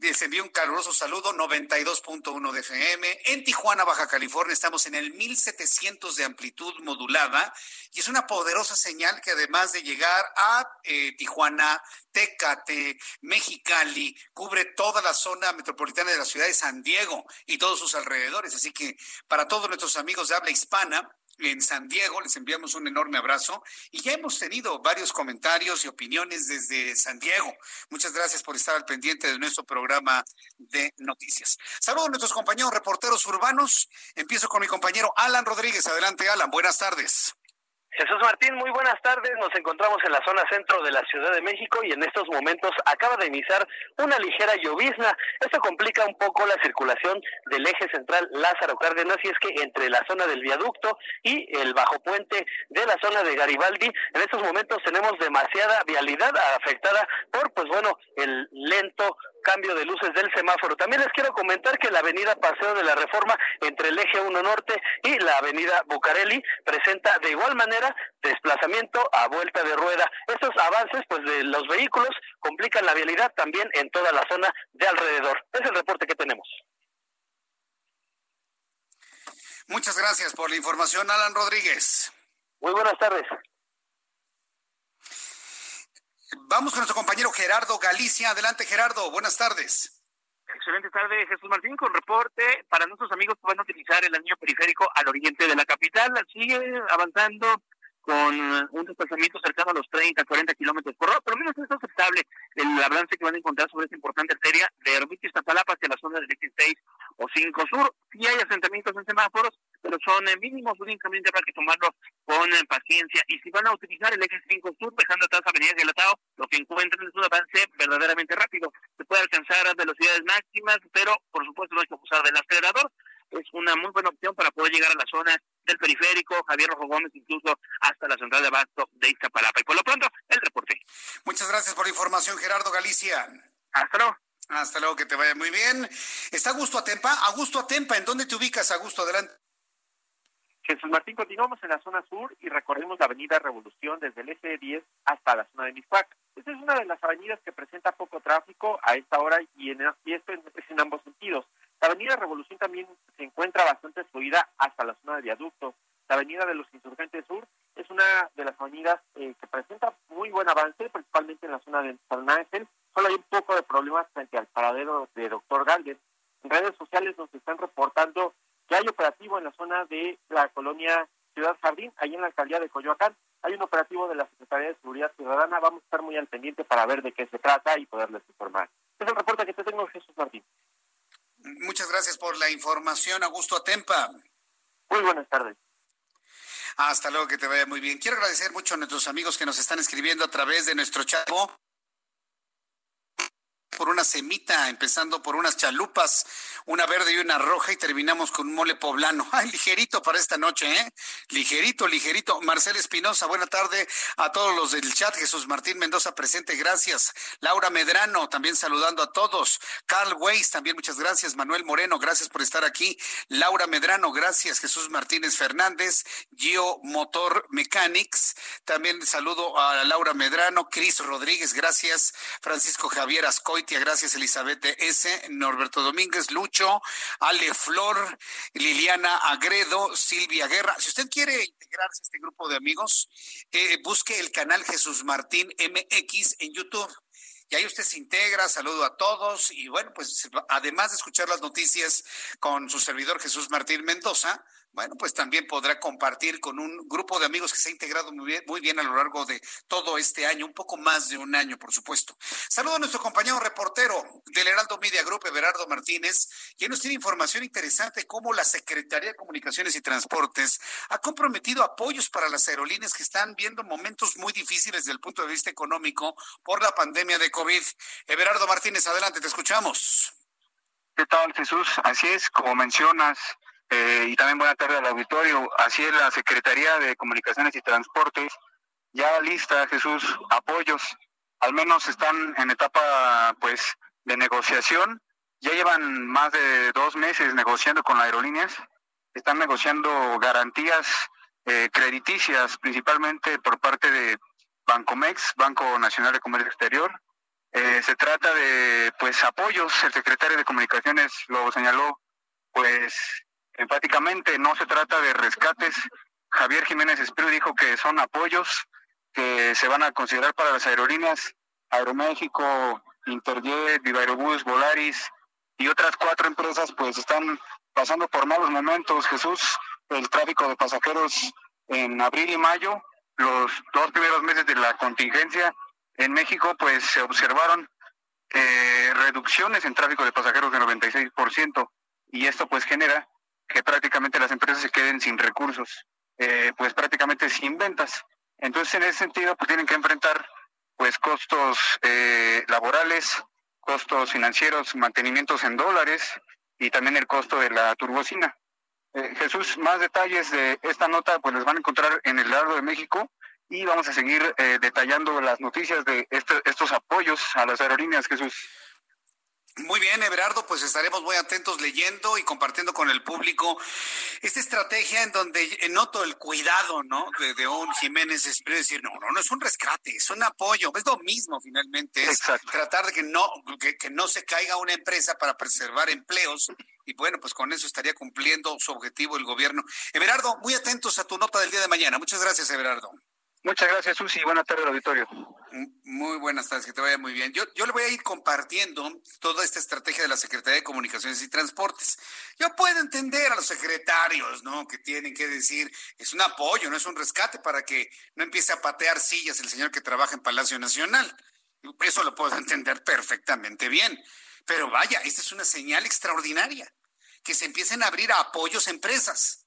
Speaker 1: les envío un caluroso saludo, 92.1 de FM. En Tijuana, Baja California, estamos en el 1700 de amplitud modulada y es una poderosa señal que además de llegar a eh, Tijuana, Tecate, Mexicali, cubre toda la zona metropolitana de la ciudad de San Diego y todos sus alrededores. Así que para todos nuestros amigos de habla hispana, en San Diego. Les enviamos un enorme abrazo y ya hemos tenido varios comentarios y opiniones desde San Diego. Muchas gracias por estar al pendiente de nuestro programa de noticias. Saludos a nuestros compañeros reporteros urbanos. Empiezo con mi compañero Alan Rodríguez. Adelante, Alan. Buenas tardes.
Speaker 15: Jesús Martín, muy buenas tardes. Nos encontramos en la zona centro de la Ciudad de México y en estos momentos acaba de iniciar una ligera llovizna. Esto complica un poco la circulación del eje central Lázaro Cárdenas y es que entre la zona del viaducto y el bajo puente de la zona de Garibaldi, en estos momentos tenemos demasiada vialidad afectada por, pues bueno, el lento cambio de luces del semáforo. También les quiero comentar que la avenida Paseo de la Reforma entre el eje 1 Norte y la avenida Bucareli presenta de igual manera desplazamiento a vuelta de rueda. Estos avances pues de los vehículos complican la vialidad también en toda la zona de alrededor. Es el reporte que tenemos.
Speaker 1: Muchas gracias por la información, Alan Rodríguez.
Speaker 15: Muy buenas tardes.
Speaker 1: Vamos con nuestro compañero Gerardo Galicia. Adelante, Gerardo. Buenas tardes.
Speaker 8: Excelente tarde, Jesús Martín, con reporte para nuestros amigos que van a utilizar el anillo periférico al oriente de la capital. Sigue avanzando con un desplazamiento cercano a los 30, 40 kilómetros por hora, pero menos es aceptable el avance que van a encontrar sobre esta importante arteria de Hermita Iztapalapa hacia la zona del 16 o 5 sur. Sí hay asentamientos en semáforos, pero son eh, mínimos, únicamente habrá que tomarlo con eh, paciencia. Y si van a utilizar el eje 5 sur, dejando atrás Avenida Galatao, lo que encuentran es un avance verdaderamente rápido. Se puede alcanzar a velocidades máximas, pero por supuesto no hay que abusar del acelerador es una muy buena opción para poder llegar a la zona del periférico, Javier Rojo Gómez, incluso hasta la central de abasto de Iztapalapa. Y por lo pronto, el reporte.
Speaker 1: Muchas gracias por la información, Gerardo Galicia.
Speaker 8: Hasta luego.
Speaker 1: Hasta luego, que te vaya muy bien. ¿Está Augusto Atempa? Augusto Atempa, ¿en dónde te ubicas, Augusto? Adelante.
Speaker 9: Jesús Martín, continuamos en la zona sur y recorremos la avenida Revolución desde el eje 10 hasta la zona de Miscuac. Esta es una de las avenidas que presenta poco tráfico a esta hora y, en, y esto es, en ambos sentidos. La avenida Revolución también se encuentra bastante fluida hasta la zona de viaducto. La avenida de los Insurgentes Sur es una de las avenidas eh, que presenta muy buen avance, principalmente en la zona de San Ángel. Solo hay un poco de problemas frente al paradero de Doctor Galvez. En redes sociales nos están reportando que hay operativo en la zona de la colonia Ciudad Jardín, ahí en la alcaldía de Coyoacán. Hay un operativo de la Secretaría de Seguridad Ciudadana. Vamos a estar muy al pendiente para ver de qué se trata y poderles informar. Es el reporte que te tengo, Jesús Martín.
Speaker 1: Muchas gracias por la información, Augusto Atempa.
Speaker 9: Muy buenas tardes.
Speaker 1: Hasta luego, que te vaya muy bien. Quiero agradecer mucho a nuestros amigos que nos están escribiendo a través de nuestro chat por una semita, empezando por unas chalupas, una verde y una roja y terminamos con un mole poblano. [laughs] Ay, ligerito para esta noche, ¿eh? Ligerito, ligerito. Marcel Espinosa, buena tarde a todos los del chat. Jesús Martín Mendoza presente, gracias. Laura Medrano, también saludando a todos. Carl Weiss, también muchas gracias. Manuel Moreno, gracias por estar aquí. Laura Medrano, gracias. Jesús Martínez Fernández, Gio Motor Mechanics, también saludo a Laura Medrano, Cris Rodríguez, gracias. Francisco Javier Ascoy gracias Elizabeth S., Norberto Domínguez, Lucho, Ale Flor, Liliana Agredo, Silvia Guerra. Si usted quiere integrarse a este grupo de amigos, eh, busque el canal Jesús Martín MX en YouTube y ahí usted se integra, saludo a todos y bueno, pues además de escuchar las noticias con su servidor Jesús Martín Mendoza, bueno, pues también podrá compartir con un grupo de amigos que se ha integrado muy bien, muy bien, a lo largo de todo este año, un poco más de un año, por supuesto. Saludo a nuestro compañero reportero del Heraldo Media Group, Everardo Martínez, quien nos tiene información interesante cómo la Secretaría de Comunicaciones y Transportes ha comprometido apoyos para las aerolíneas que están viendo momentos muy difíciles desde el punto de vista económico por la pandemia de COVID. Everardo Martínez, adelante, te escuchamos.
Speaker 16: ¿Qué tal, Jesús? Así es, como mencionas, eh, y también buena tarde al auditorio. Así es la Secretaría de Comunicaciones y Transportes, ya lista, Jesús, apoyos, al menos están en etapa pues de negociación, ya llevan más de dos meses negociando con aerolíneas, están negociando garantías eh, crediticias, principalmente por parte de Bancomex, Banco Nacional de Comercio Exterior. Eh, se trata de pues apoyos, el secretario de Comunicaciones lo señaló, pues enfáticamente no se trata de rescates. Javier Jiménez Espíritu dijo que son apoyos que se van a considerar para las aerolíneas Aeroméxico, Interjet, Viva Aerobús, Volaris y otras cuatro empresas pues están pasando por malos momentos. Jesús, el tráfico de pasajeros en abril y mayo, los dos primeros meses de la contingencia en México pues se observaron eh, reducciones en tráfico de pasajeros de 96% y esto pues genera que prácticamente las empresas se queden sin recursos, eh, pues prácticamente sin ventas. Entonces, en ese sentido, pues tienen que enfrentar pues costos eh, laborales, costos financieros, mantenimientos en dólares y también el costo de la turbocina. Eh, Jesús, más detalles de esta nota pues les van a encontrar en el lado de México y vamos a seguir detallando las noticias de este, estos apoyos a las aerolíneas, Jesús.
Speaker 1: Muy bien, Everardo, pues estaremos muy atentos leyendo y compartiendo con el público esta estrategia en donde noto el cuidado, ¿no? De, un Jiménez es decir, no, no, no es un rescate, es un apoyo, es lo mismo finalmente, es tratar de que no, que, que no se caiga una empresa para preservar empleos y bueno, pues con eso estaría cumpliendo su objetivo el gobierno. Everardo, muy atentos a tu nota del día de mañana. Muchas gracias, Everardo.
Speaker 16: Muchas gracias, Susi. Buenas tardes, auditorio.
Speaker 1: Muy buenas tardes, que te vaya muy bien. Yo, yo le voy a ir compartiendo toda esta estrategia de la Secretaría de Comunicaciones y Transportes. Yo puedo entender a los secretarios, ¿no? Que tienen que decir, es un apoyo, no es un rescate para que no empiece a patear sillas el señor que trabaja en Palacio Nacional. Eso lo puedo [laughs] entender perfectamente bien. Pero vaya, esta es una señal extraordinaria. Que se empiecen a abrir a apoyos a empresas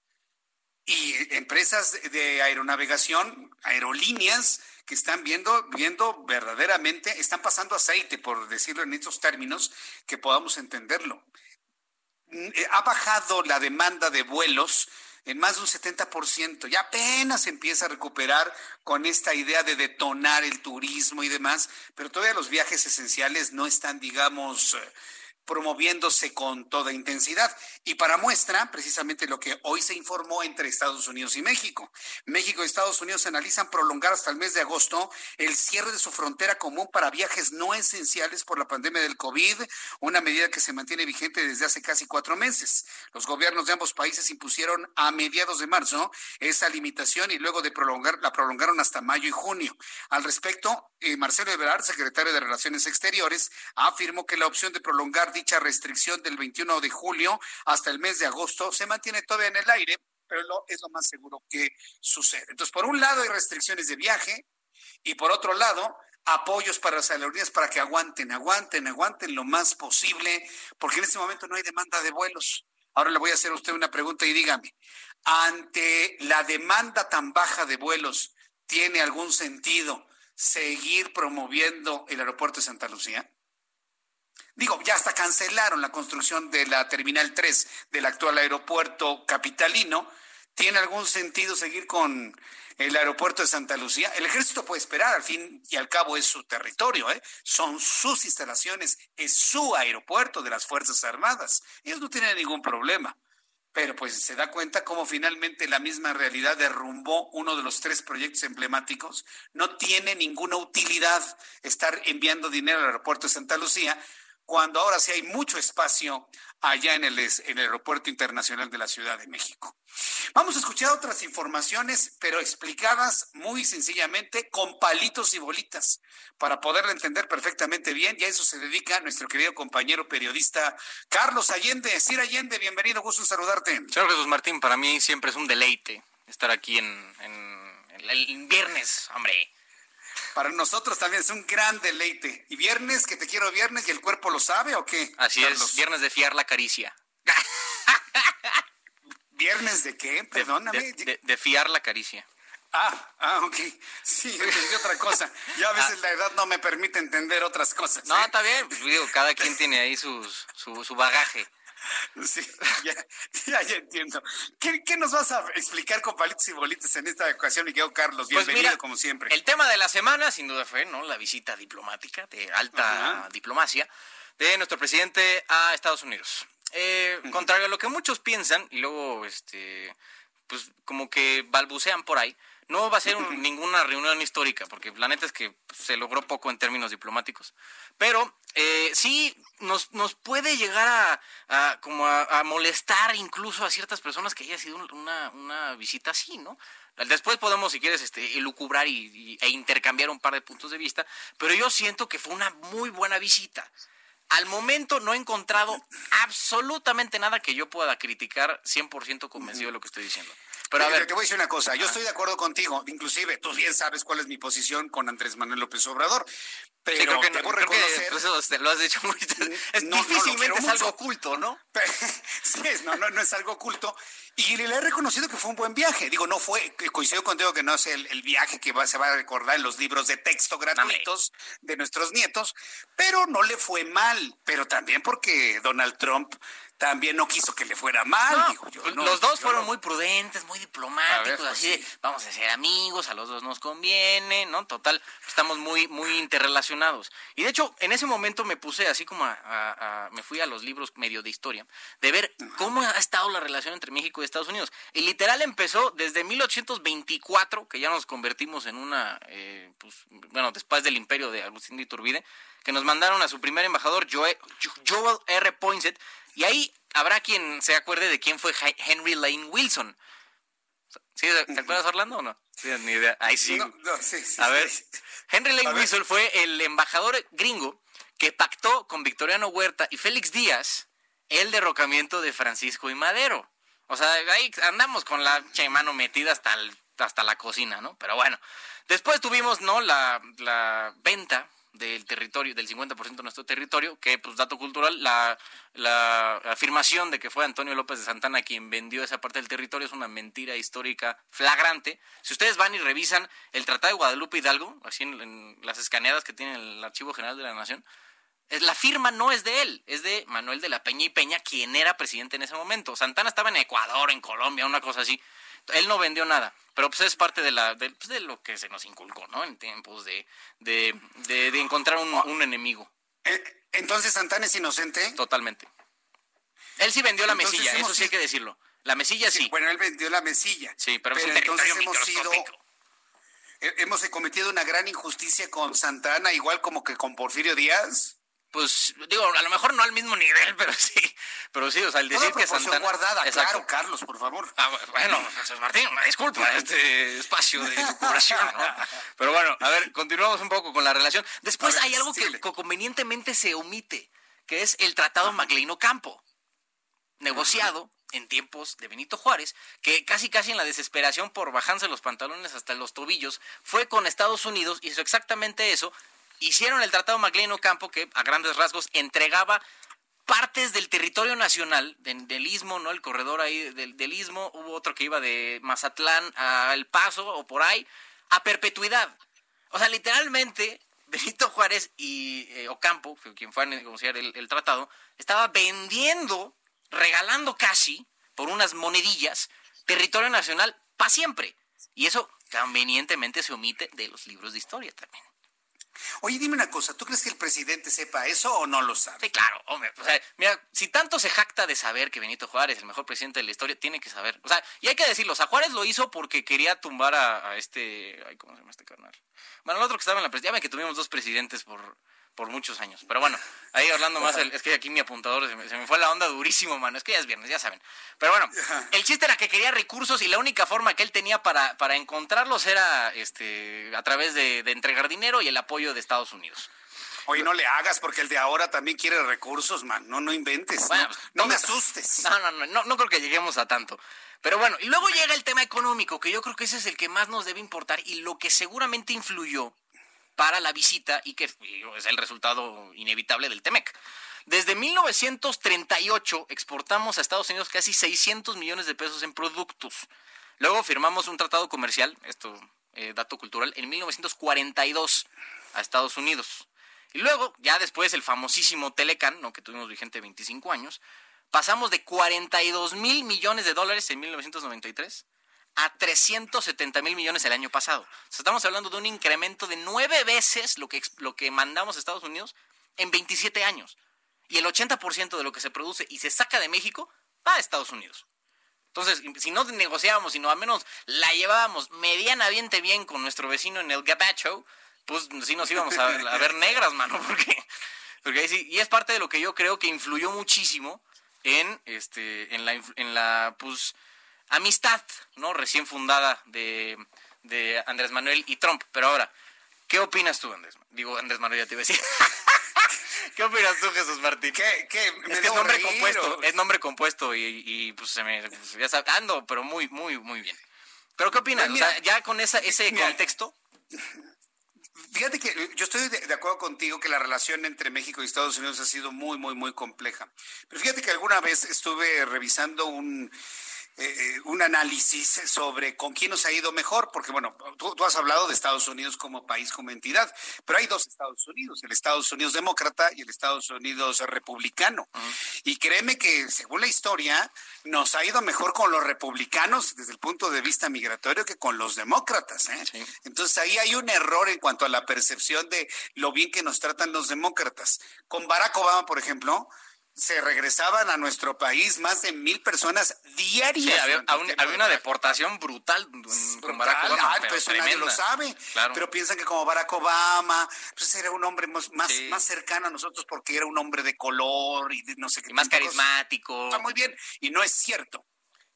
Speaker 1: y empresas de aeronavegación, aerolíneas que están viendo, viendo verdaderamente, están pasando aceite, por decirlo en estos términos, que podamos entenderlo. Mm, eh, ha bajado la demanda de vuelos en más de un 70%. Ya apenas empieza a recuperar con esta idea de detonar el turismo y demás, pero todavía los viajes esenciales no están, digamos, eh, promoviéndose con toda intensidad. Y para muestra, precisamente lo que hoy se informó entre Estados Unidos y México. México y Estados Unidos analizan prolongar hasta el mes de agosto el cierre de su frontera común para viajes no esenciales por la pandemia del COVID, una medida que se mantiene vigente desde hace casi cuatro meses. Los gobiernos de ambos países impusieron a mediados de marzo esa limitación y luego de prolongar, la prolongaron hasta mayo y junio. Al respecto, eh, Marcelo Ebrard, secretario de Relaciones Exteriores, afirmó que la opción de prolongar dicha restricción del 21 de julio hasta el mes de agosto se mantiene todavía en el aire, pero es lo más seguro que sucede. Entonces, por un lado hay restricciones de viaje y por otro lado apoyos para las aerolíneas para que aguanten, aguanten, aguanten lo más posible, porque en este momento no hay demanda de vuelos. Ahora le voy a hacer a usted una pregunta y dígame, ante la demanda tan baja de vuelos, ¿tiene algún sentido seguir promoviendo el aeropuerto de Santa Lucía? Digo, ya hasta cancelaron la construcción de la Terminal 3 del actual aeropuerto capitalino. ¿Tiene algún sentido seguir con el aeropuerto de Santa Lucía? El ejército puede esperar, al fin y al cabo es su territorio, ¿eh? son sus instalaciones, es su aeropuerto de las Fuerzas Armadas. Ellos no tienen ningún problema. Pero pues se da cuenta cómo finalmente la misma realidad derrumbó uno de los tres proyectos emblemáticos. No tiene ninguna utilidad estar enviando dinero al aeropuerto de Santa Lucía cuando ahora sí hay mucho espacio allá en el, en el Aeropuerto Internacional de la Ciudad de México. Vamos a escuchar otras informaciones, pero explicadas muy sencillamente con palitos y bolitas, para poderla entender perfectamente bien, y a eso se dedica nuestro querido compañero periodista Carlos Allende. Sir Allende, bienvenido, gusto en saludarte.
Speaker 17: Señor Jesús Martín, para mí siempre es un deleite estar aquí en, en el viernes, hombre.
Speaker 1: Para nosotros también es un gran deleite. ¿Y viernes, que te quiero viernes y el cuerpo lo sabe o qué?
Speaker 17: Así es, viernes de fiar la caricia. [laughs]
Speaker 1: ¿Viernes de qué? Perdóname.
Speaker 17: De, fiar la caricia.
Speaker 1: Ah, ah, ok. Sí, entendí otra cosa. Ya a veces ah. la edad no me permite entender otras cosas.
Speaker 17: No, ¿eh? está bien. Pues, digo, cada quien tiene ahí sus, su, su bagaje. [laughs]
Speaker 1: Sí, ya, ya, entiendo. ¿Qué, nos vas a explicar con palitos y bolitas en esta ocasión, Miguel Carlos? Pues Bienvenido, como siempre.
Speaker 17: El tema de la semana, sin duda fue, ¿no? La visita diplomática, de alta diplomacia, de nuestro presidente a Estados Unidos. Eh, contrario a lo que muchos piensan, y luego, este, pues, como que balbucean por ahí, no va a ser ninguna reunión histórica, porque la neta es que se logró poco en términos diplomáticos. Pero eh, sí nos, nos puede llegar a, como a, molestar incluso a ciertas personas que haya sido una, una visita así, ¿no? Después podemos, si quieres, este, elucubrar y, e intercambiar un par de puntos de vista, pero yo siento que fue una muy buena visita. Al momento no he encontrado absolutamente nada que yo pueda criticar 100% convencido de lo que estoy diciendo.
Speaker 1: Pero a ver, te voy a decir una cosa, yo estoy de acuerdo contigo, inclusive tú bien sabes cuál es mi posición con Andrés Manuel López Obrador. Pero
Speaker 17: que debo reconocer. Que lo has dicho muy. [laughs] Es, [laughs] difícilmente es algo oculto, ¿no? [laughs]
Speaker 1: sí, no, no, no es algo oculto. Y le he reconocido que fue un buen viaje. Digo, no fue, coincido contigo que no es el, viaje que se va a recordar en los libros de texto gratuitos de nuestros nietos, pero no le fue mal. Pero también porque Donald Trump también no quiso que le fuera mal. digo yo,
Speaker 17: pues, los dos fueron muy prudentes, muy diplomáticos, pues así vamos a ser amigos, a los dos nos conviene, ¿no? Total, estamos muy, muy interrelacionados. Y de hecho, en ese momento me puse así como a, me fui a los libros medio de historia, de ver cómo ha estado la relación entre México y Estados Unidos. Y literal empezó desde 1824, que ya nos convertimos en una, eh, pues, bueno, después del imperio de Agustín de Iturbide, que nos mandaron a su primer embajador, Joel, Joel R. Poinsett, y ahí habrá quien se acuerde de quién fue Henry Lane Wilson. ¿Sí? ¿Te acuerdas, Orlando, o no? Sí, ni idea. Ahí sí. a ver, Henry Lane Wilson fue el embajador gringo que pactó con Victoriano Huerta y Félix Díaz el derrocamiento de Francisco y Madero. O sea, ahí andamos con la mano metida hasta, hasta la cocina, ¿no? Pero bueno, después tuvimos, ¿no? La, la venta del territorio, del 50% de nuestro territorio, que pues dato cultural, la, la, afirmación de que fue Antonio López de Santana quien vendió esa parte del territorio es una mentira histórica flagrante. Si ustedes van y revisan el Tratado de Guadalupe Hidalgo, así en, las escaneadas que tiene el Archivo General de la Nación, La firma no es de él, es de Manuel de la Peña y Peña, quien era presidente en ese momento. Santana estaba en Ecuador, en Colombia, una cosa así. Él no vendió nada, pero pues es parte de, la, de, pues, lo que se nos inculcó, ¿no? En tiempos de, de, de, encontrar un, un enemigo.
Speaker 1: Eh, Entonces, ¿Santana es inocente?
Speaker 17: Totalmente. Él sí vendió la mesilla, eso sí hay que decirlo. La mesilla sí.
Speaker 1: Bueno, él vendió la mesilla.
Speaker 17: Sí, pero, es un entonces hemos sido
Speaker 1: hemos cometido una gran injusticia con Santana, igual como que con Porfirio Díaz.
Speaker 17: Pues digo, a lo mejor no al mismo nivel, [laughs] pero sí, pero sí, o sea, el decir que Santana
Speaker 1: guardada, claro, Carlos, por favor.
Speaker 17: Ah, bueno, Jesús Martín, disculpa este espacio de curación, ¿no? Pero bueno, a ver, continuamos un poco con la relación. Después hay algo que convenientemente se omite, que es el Tratado Maglino Campo, negociado en tiempos de Benito Juárez, que casi casi en la desesperación por bajarse los pantalones hasta los tobillos, fue con Estados Unidos, hizo exactamente eso, hicieron el Tratado Magleno Campo, que a grandes rasgos entregaba partes del territorio nacional, del istmo, ¿no? El corredor ahí del, del, istmo, hubo otro que iba de Mazatlán a El Paso o por ahí, a perpetuidad. O sea, literalmente, [laughs] Benito Juárez y eh, Ocampo, quien fue a negociar el, el tratado, estaba vendiendo regalando casi por unas monedillas territorio nacional para siempre. Y eso convenientemente se omite de los libros de historia también.
Speaker 1: Oye, dime una cosa, ¿tú crees que el presidente sepa eso o no lo sabe?
Speaker 17: Sí, claro, hombre, o sea, mira, si tanto se jacta de saber que Benito Juárez, el mejor presidente de la historia, tiene que saber. O sea, y hay que decirlo, o sea, Juárez lo hizo porque quería tumbar a, este, ay, ¿cómo se llama este carnal? Bueno, el otro que estaba en la presidencia, ya que tuvimos dos presidentes por, por muchos años. Pero bueno, ahí hablando más, es que aquí mi apuntador se me, fue la onda durísimo, mano. Es que ya es viernes, ya saben. Pero bueno, el chiste era que quería recursos y la única forma que él tenía para, para encontrarlos era este, a través de, entregar dinero y el apoyo de Estados Unidos.
Speaker 1: Oye, no le hagas porque el de ahora también quiere recursos, man. No, no inventes. no, no, me asustes.
Speaker 17: No, no, no, no, no creo que lleguemos a tanto. Pero bueno, y luego llega el tema económico, que yo creo que ese es el que más nos debe importar y lo que seguramente influyó para la visita y que es el resultado inevitable del TEMEC. Desde 1938 exportamos a Estados Unidos casi 600 millones de pesos en productos. Luego firmamos un tratado comercial, esto eh, dato cultural, en 1942 a Estados Unidos. Y luego, ya después, el famosísimo Telecan, ¿no? que tuvimos vigente 25 años, pasamos de 42 mil millones de dólares en 1993 a 370 mil millones el año pasado. estamos hablando de un incremento de nueve veces lo que, lo que mandamos a Estados Unidos en 27 años. Y el 80% de lo que se produce y se saca de México va a Estados Unidos. Entonces, si no negociábamos, sino al menos la llevábamos medianamente bien con nuestro vecino en el Gabacho, pues sí nos íbamos a, ver negras, mano, porque, porque ahí sí, y es parte de lo que yo creo que influyó muchísimo en, este, en la, en la, pues, amistad, ¿no? Recién fundada de, de Andrés Manuel y Trump. Pero ahora, ¿qué opinas tú, Andrés? Digo, Andrés Manuel, ya te iba a decir. [laughs] ¿Qué opinas tú, Jesús Martín?
Speaker 1: ¿Qué, qué?
Speaker 17: es que es nombre compuesto, es nombre compuesto y, y pues se me, pues, ya ando, pero muy, muy, muy bien. Pero ¿qué opinas? Pues o sea, ya con esa, ese contexto.
Speaker 1: Fíjate que yo estoy de, de, acuerdo contigo que la relación entre México y Estados Unidos ha sido muy, muy, muy compleja. Pero fíjate que alguna vez estuve revisando un eh, eh, un análisis sobre con quién nos ha ido mejor, porque bueno, tú, has hablado de Estados Unidos como país, como entidad, pero hay dos Estados Unidos, el Estados Unidos demócrata y el Estados Unidos republicano. Y créeme que según la historia, nos ha ido mejor con los republicanos desde el punto de vista migratorio que con los demócratas. ¿eh? Entonces ahí hay un error en cuanto a la percepción de lo bien que nos tratan los demócratas. Con Barack Obama, por ejemplo, se regresaban a nuestro país más de mil personas diarias.
Speaker 17: había, una deportación brutal, con Barack Obama.
Speaker 1: pues nadie lo sabe. Pero piensan que como Barack Obama, pues era un hombre más, más, cercano a nosotros porque era un hombre de color y no sé qué.
Speaker 17: más carismático.
Speaker 1: Está muy bien. Y no es cierto.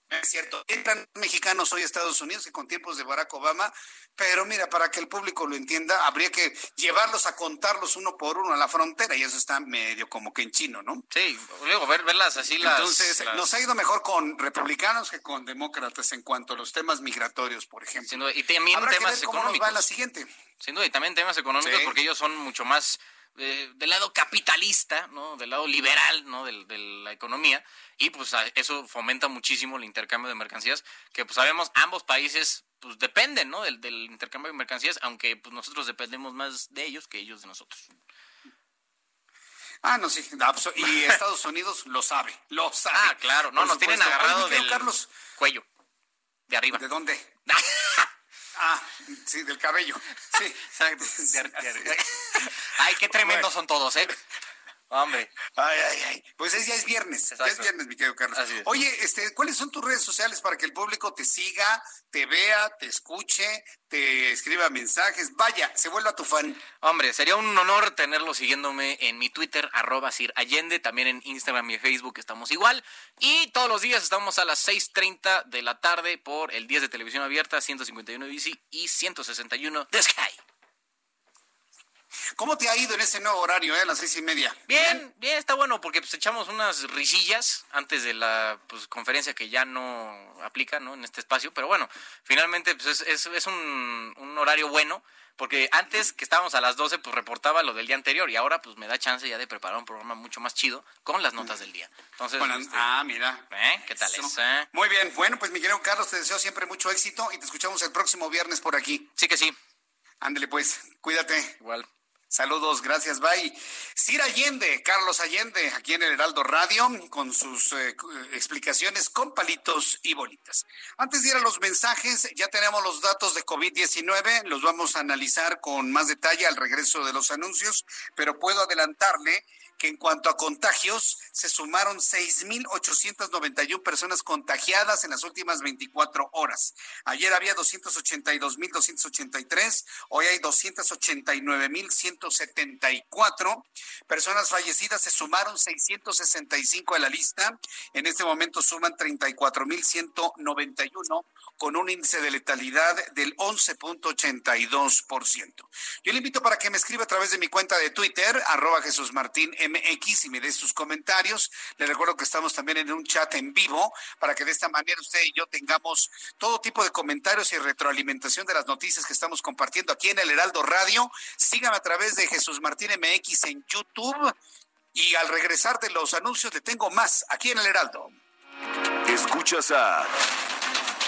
Speaker 1: Es cierto, entran mexicanos hoy a Estados Unidos que con tiempos de Barack Obama, pero mira, para que el público lo entienda, habría que llevarlos a contarlos uno por uno a la frontera y eso está medio como que en chino, ¿no?
Speaker 17: Sí, luego ver, verlas así las...
Speaker 1: Entonces, nos ha ido mejor con republicanos que con demócratas en cuanto a los temas migratorios, por ejemplo.
Speaker 17: y también temas
Speaker 1: que Cómo nos va la siguiente.
Speaker 17: Sin duda, y también temas económicos porque ellos son mucho más eh, del lado capitalista, ¿no? Del lado liberal, ¿no? De, de la economía y pues eso fomenta muchísimo el intercambio de mercancías, que pues sabemos ambos países pues dependen, ¿no? Del, del intercambio de mercancías, aunque pues nosotros dependemos más de ellos que ellos de nosotros.
Speaker 1: Ah, no, sí. Y [laughs] Estados Unidos lo sabe, lo sabe.
Speaker 17: Ah, claro. No, nos tienen agarrado del
Speaker 1: Carlos.
Speaker 17: cuello. De arriba.
Speaker 1: ¿De dónde? [laughs] ah, sí, del cabello. Sí. [laughs] [laughs]
Speaker 17: Ay, qué tremendos son todos, ¿eh? Hombre.
Speaker 1: Ay, ay, ay. Pues ya es viernes. Ya es viernes, mi querido Carlos. Oye, este, ¿cuáles son tus redes sociales para que el público te siga, te vea, te escuche, te escriba mensajes? Vaya, se vuelva tu fan.
Speaker 17: Hombre, sería un honor tenerlo siguiéndome en mi Twitter, arroba Sir Allende, también en Instagram y Facebook estamos igual. Y todos los días estamos a las 6.30 de la tarde por el 10 de televisión abierta, 151 Bici y 161 The Sky.
Speaker 1: ¿Cómo te ha ido en ese nuevo horario, eh, a las seis y media?
Speaker 17: Bien, bien, está bueno, porque pues echamos unas risillas antes de la pues, conferencia que ya no aplica, ¿no? En este espacio, pero bueno, finalmente pues, es, es, un, un, horario bueno, porque antes que estábamos a las 12, pues reportaba lo del día anterior, y ahora pues me da chance ya de preparar un programa mucho más chido con las notas del día. Entonces,
Speaker 1: este, ah, mira.
Speaker 17: ¿eh? ¿Qué tal es? Eh?
Speaker 1: Muy bien, bueno, pues mi querido Carlos, te deseo siempre mucho éxito y te escuchamos el próximo viernes por aquí.
Speaker 17: Sí que sí.
Speaker 1: Ándele pues, cuídate.
Speaker 17: Igual.
Speaker 1: Saludos, gracias, bye. Sir Allende, Carlos Allende, aquí en el Heraldo Radio, con sus eh, explicaciones con palitos y bolitas. Antes de ir a los mensajes, ya tenemos los datos de COVID-19, los vamos a analizar con más detalle al regreso de los anuncios, pero puedo adelantarle que en cuanto a contagios, se sumaron 6.891 personas contagiadas en las últimas 24 horas. Ayer había 282.283, hoy hay 289.174. Personas fallecidas se sumaron 665 a la lista. En este momento suman 34.191 con un índice de letalidad del 11.82%. Yo le invito para que me escriba a través de mi cuenta de Twitter, arroba Jesús Martín MX y me dé sus comentarios. Le recuerdo que estamos también en un chat en vivo para que de esta manera usted y yo tengamos todo tipo de comentarios y retroalimentación de las noticias que estamos compartiendo aquí en el Heraldo Radio. Sígame a través de Jesús Martín MX en YouTube. Y al regresar de los anuncios le tengo más aquí en el Heraldo.
Speaker 11: Escuchas a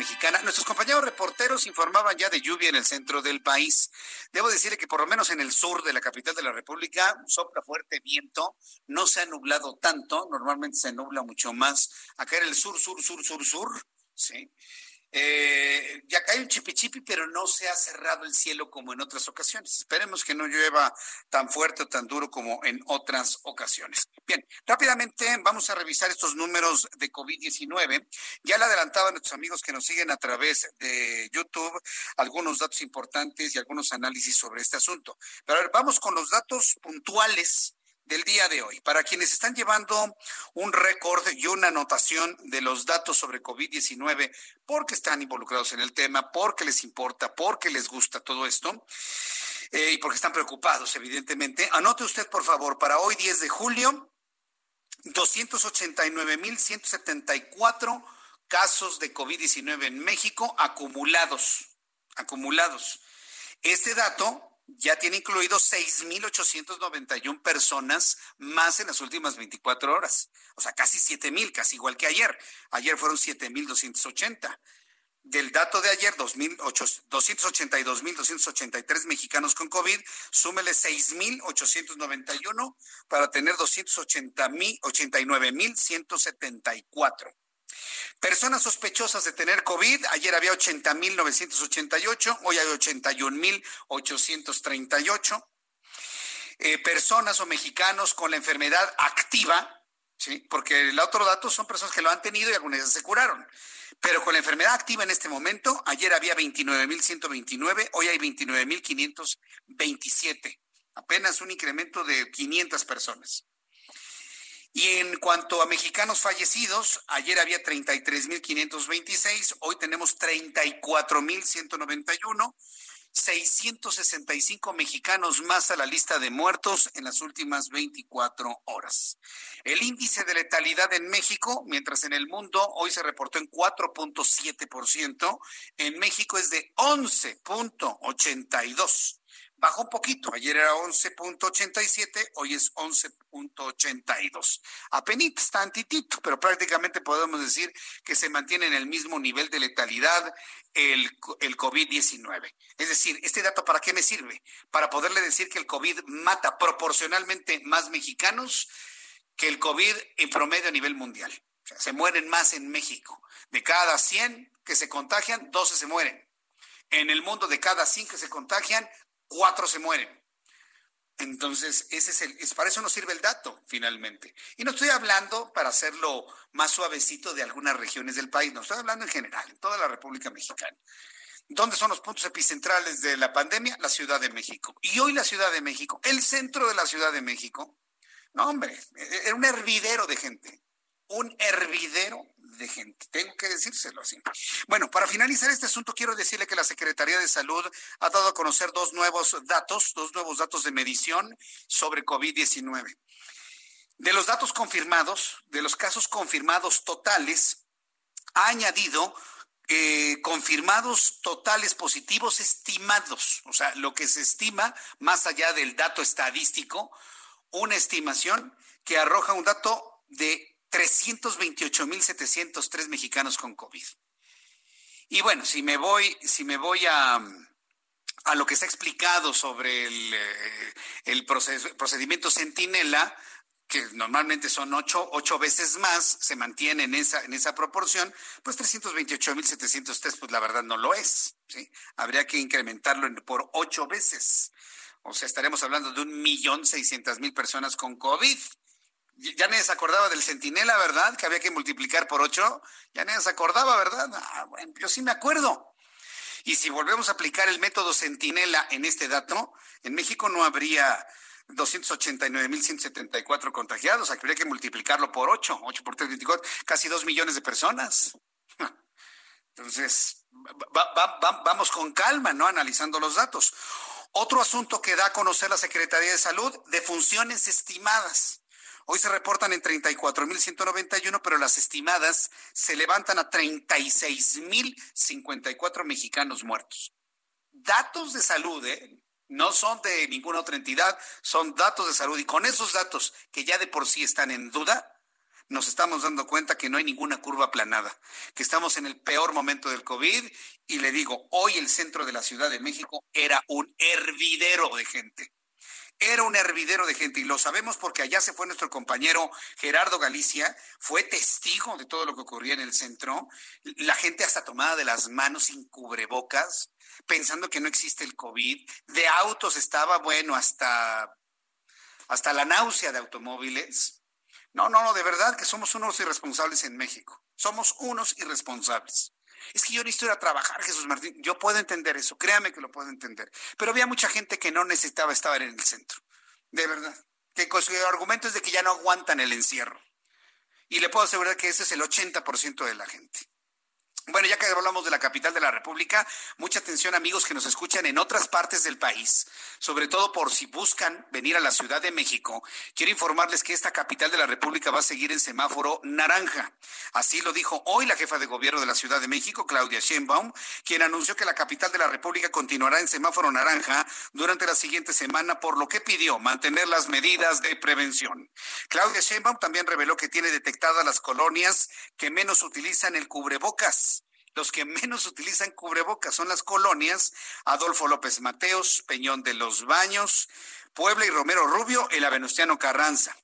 Speaker 1: Mexicana. Nuestros compañeros reporteros informaban ya de lluvia en el centro del país. Debo decirle que por lo menos en el sur de la capital de la República sopla fuerte viento, no se ha nublado tanto, normalmente se nubla mucho más. Acá en el sur, sur, sur, sur, sur, sí. Eh, ya cae un chipichipi, pero no se ha cerrado el cielo como en otras ocasiones. Esperemos que no llueva tan fuerte o tan duro como en otras ocasiones. Bien, rápidamente vamos a revisar estos números de COVID-19. Ya le adelantaban nuestros amigos que nos siguen a través de YouTube algunos datos importantes y algunos análisis sobre este asunto. Pero a ver, vamos con los datos puntuales del día de hoy. Para quienes están llevando un récord y una anotación de los datos sobre COVID-19, porque están involucrados en el tema, porque les importa, porque les gusta todo esto. Eh, y porque están preocupados, evidentemente. Anote usted, por favor, para hoy 10 de julio, 289.174 casos de COVID-19 en México acumulados, acumulados. Este dato ya tiene incluido 6.891 personas más en las últimas 24 horas. O sea, casi 7.000, casi igual que ayer. Ayer fueron 7.280. Del dato de ayer, 282.283 mexicanos con COVID, súmele 6.891 para tener 289.174. Personas sospechosas de tener COVID, ayer había 80.988, hoy hay 81.838. Eh, personas o mexicanos con la enfermedad activa, ¿sí? Porque el otro dato son personas que lo han tenido y algunas se curaron. Pero con la enfermedad activa en este momento, ayer había 29.129, hoy hay 29.527. Apenas un incremento de 500 personas. Y en cuanto a mexicanos fallecidos, ayer había 33.526, hoy tenemos 34.191. 665 mexicanos más a la lista de muertos en las últimas 24 horas. El índice de letalidad en México, mientras en el mundo hoy se reportó en 4.7%, en México es de 11.82 bajó un poquito. Ayer era 11.87, hoy es 11.82. Apenas tantitito, pero prácticamente podemos decir que se mantiene en el mismo nivel de letalidad el, el COVID-19. Es decir, ¿este dato para qué me sirve? Para poderle decir que el COVID mata proporcionalmente más mexicanos que el COVID en promedio a nivel mundial. Se mueren más en México. De cada 100 que se contagian, 12 se mueren. En el mundo de cada 100 que se contagian, cuatro se mueren. Entonces, ese es el, es, para eso nos sirve el dato, finalmente. Y no estoy hablando para hacerlo más suavecito de algunas regiones del país, no estoy hablando en general, en toda la República Mexicana. ¿Dónde son los puntos epicentrales de la pandemia? La Ciudad de México. Y hoy la Ciudad de México, el centro de la Ciudad de México, no, hombre, era un hervidero de gente, un hervidero de gente. Tengo que decírselo así. Bueno, para finalizar este asunto, quiero decirle que la Secretaría de Salud ha dado a conocer dos nuevos datos, dos nuevos datos de medición sobre COVID-19. De los datos confirmados, de los casos confirmados totales, ha añadido eh, confirmados totales positivos estimados, o sea, lo que se estima más allá del dato estadístico, una estimación que arroja un dato de 328.703 mexicanos con COVID. Y bueno, si me voy, si me voy a, a lo que se ha explicado sobre el, eh, el procedimiento Centinela, que normalmente son ocho, ocho veces más, se mantiene en esa, en esa proporción, pues 328.703, pues la verdad no lo es. Habría que incrementarlo por ocho veces. O sea, estaremos hablando de un millón seiscientas mil personas con COVID. Ya nadie se acordaba del centinela, ¿verdad? Que había que multiplicar por ocho. Ya nadie se acordaba, ¿verdad? Ah, yo sí me acuerdo. Y si volvemos a aplicar el método centinela en este dato, en México no habría 289.174 contagiados. Habría que multiplicarlo por ocho. Ocho por tres, 24, casi dos millones de personas. [laughs] Entonces, vamos con calma, ¿no? Analizando los datos. Otro asunto que da a conocer la Secretaría de Salud, de funciones estimadas. Hoy se reportan en 34.191, pero las estimadas se levantan a 36.054 mexicanos muertos. Datos de salud, ¿eh? No son de ninguna otra entidad, son datos de salud. Y con esos datos que ya de por sí están en duda, nos estamos dando cuenta que no hay ninguna curva aplanada, que estamos en el peor momento del COVID. Y le digo, hoy el centro de la Ciudad de México era un hervidero de gente era un hervidero de gente y lo sabemos porque allá se fue nuestro compañero Gerardo Galicia, fue testigo de todo lo que ocurría en el centro, la gente hasta tomada de las manos sin cubrebocas, pensando que no existe el COVID, de autos estaba bueno hasta hasta la náusea de automóviles. No, no, no, de verdad que somos unos irresponsables en México. Somos unos irresponsables. Es que yo necesito ir a trabajar, Jesús Martín. Yo puedo entender eso, créame que lo puedo entender. Pero había mucha gente que no necesitaba estar en el centro. De verdad. Que con su argumento es de que ya no aguantan el encierro. Y le puedo asegurar que ese es el 80% de la gente. Bueno, ya que hablamos de la capital de la República, mucha atención amigos que nos escuchan en otras partes del país, sobre todo por si buscan venir a la Ciudad de México. Quiero informarles que esta capital de la República va a seguir en semáforo naranja. Así lo dijo hoy la jefa de gobierno de la Ciudad de México, Claudia Sheinbaum, quien anunció que la capital de la República continuará en semáforo naranja durante la siguiente semana, por lo que pidió mantener las medidas de prevención. Claudia Sheinbaum también reveló que tiene detectadas las colonias que menos utilizan el cubrebocas los que menos utilizan cubrebocas son las colonias Adolfo López Mateos, Peñón de los Baños, Puebla y Romero Rubio en la Venustiano Carranza,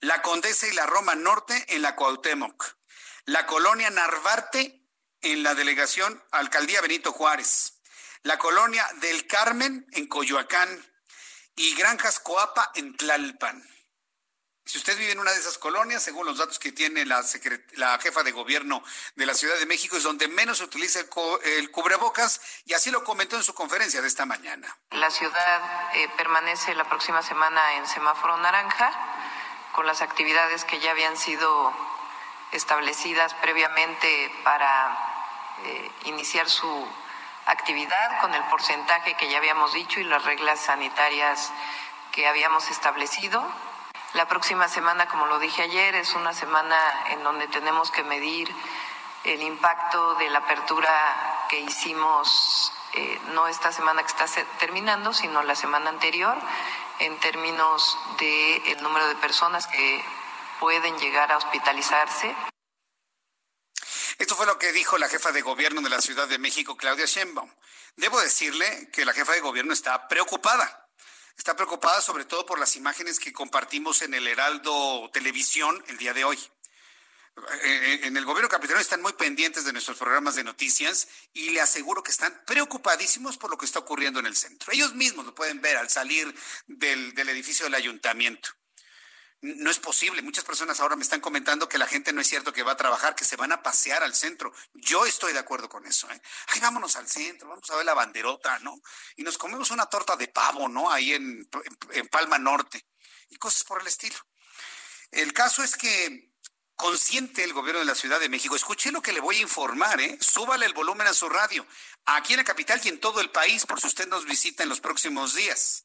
Speaker 1: la Condesa y la Roma Norte en la Cuauhtémoc, la colonia Narvarte en la delegación Alcaldía Benito Juárez, la colonia del Carmen en Coyoacán y Granjas Coapa en Tlalpan. Si usted vive en una de esas colonias, según los datos que tiene la, la jefa de gobierno de la Ciudad de México, es donde menos se utiliza el, cubrebocas y así lo comentó en su conferencia de esta mañana.
Speaker 3: La ciudad eh, permanece la próxima semana en semáforo naranja con las actividades que ya habían sido establecidas previamente para eh, iniciar su actividad con el porcentaje que ya habíamos dicho y las reglas sanitarias que habíamos establecido. La próxima semana, como lo dije ayer, es una semana en donde tenemos que medir el impacto de la apertura que hicimos eh, no esta semana que está terminando, sino la semana anterior, en términos del el número de personas que pueden llegar a hospitalizarse.
Speaker 1: Esto fue lo que dijo la jefa de gobierno de la Ciudad de México, Claudia Sheinbaum. Debo decirle que la jefa de gobierno está preocupada está preocupada sobre todo por las imágenes que compartimos en el Heraldo Televisión el día de hoy. Eh, eh, en el gobierno capitalino están muy pendientes de nuestros programas de noticias y le aseguro que están preocupadísimos por lo que está ocurriendo en el centro. Ellos mismos lo pueden ver al salir del, del edificio del ayuntamiento no es posible. Muchas personas ahora me están comentando que la gente no es cierto que va a trabajar, que se van a pasear al centro. Yo estoy de acuerdo con eso. ¿eh? Ay, vámonos al centro, vamos a ver la banderota, ¿no? Y nos comemos una torta de pavo, ¿no? Ahí en, en Palma Norte y cosas por el estilo. El caso es que consciente el gobierno de la Ciudad de México. Escuché lo que le voy a informar, ¿eh? Súbale el volumen a su radio. Aquí en la capital y en todo el país, por si usted nos visita en los próximos días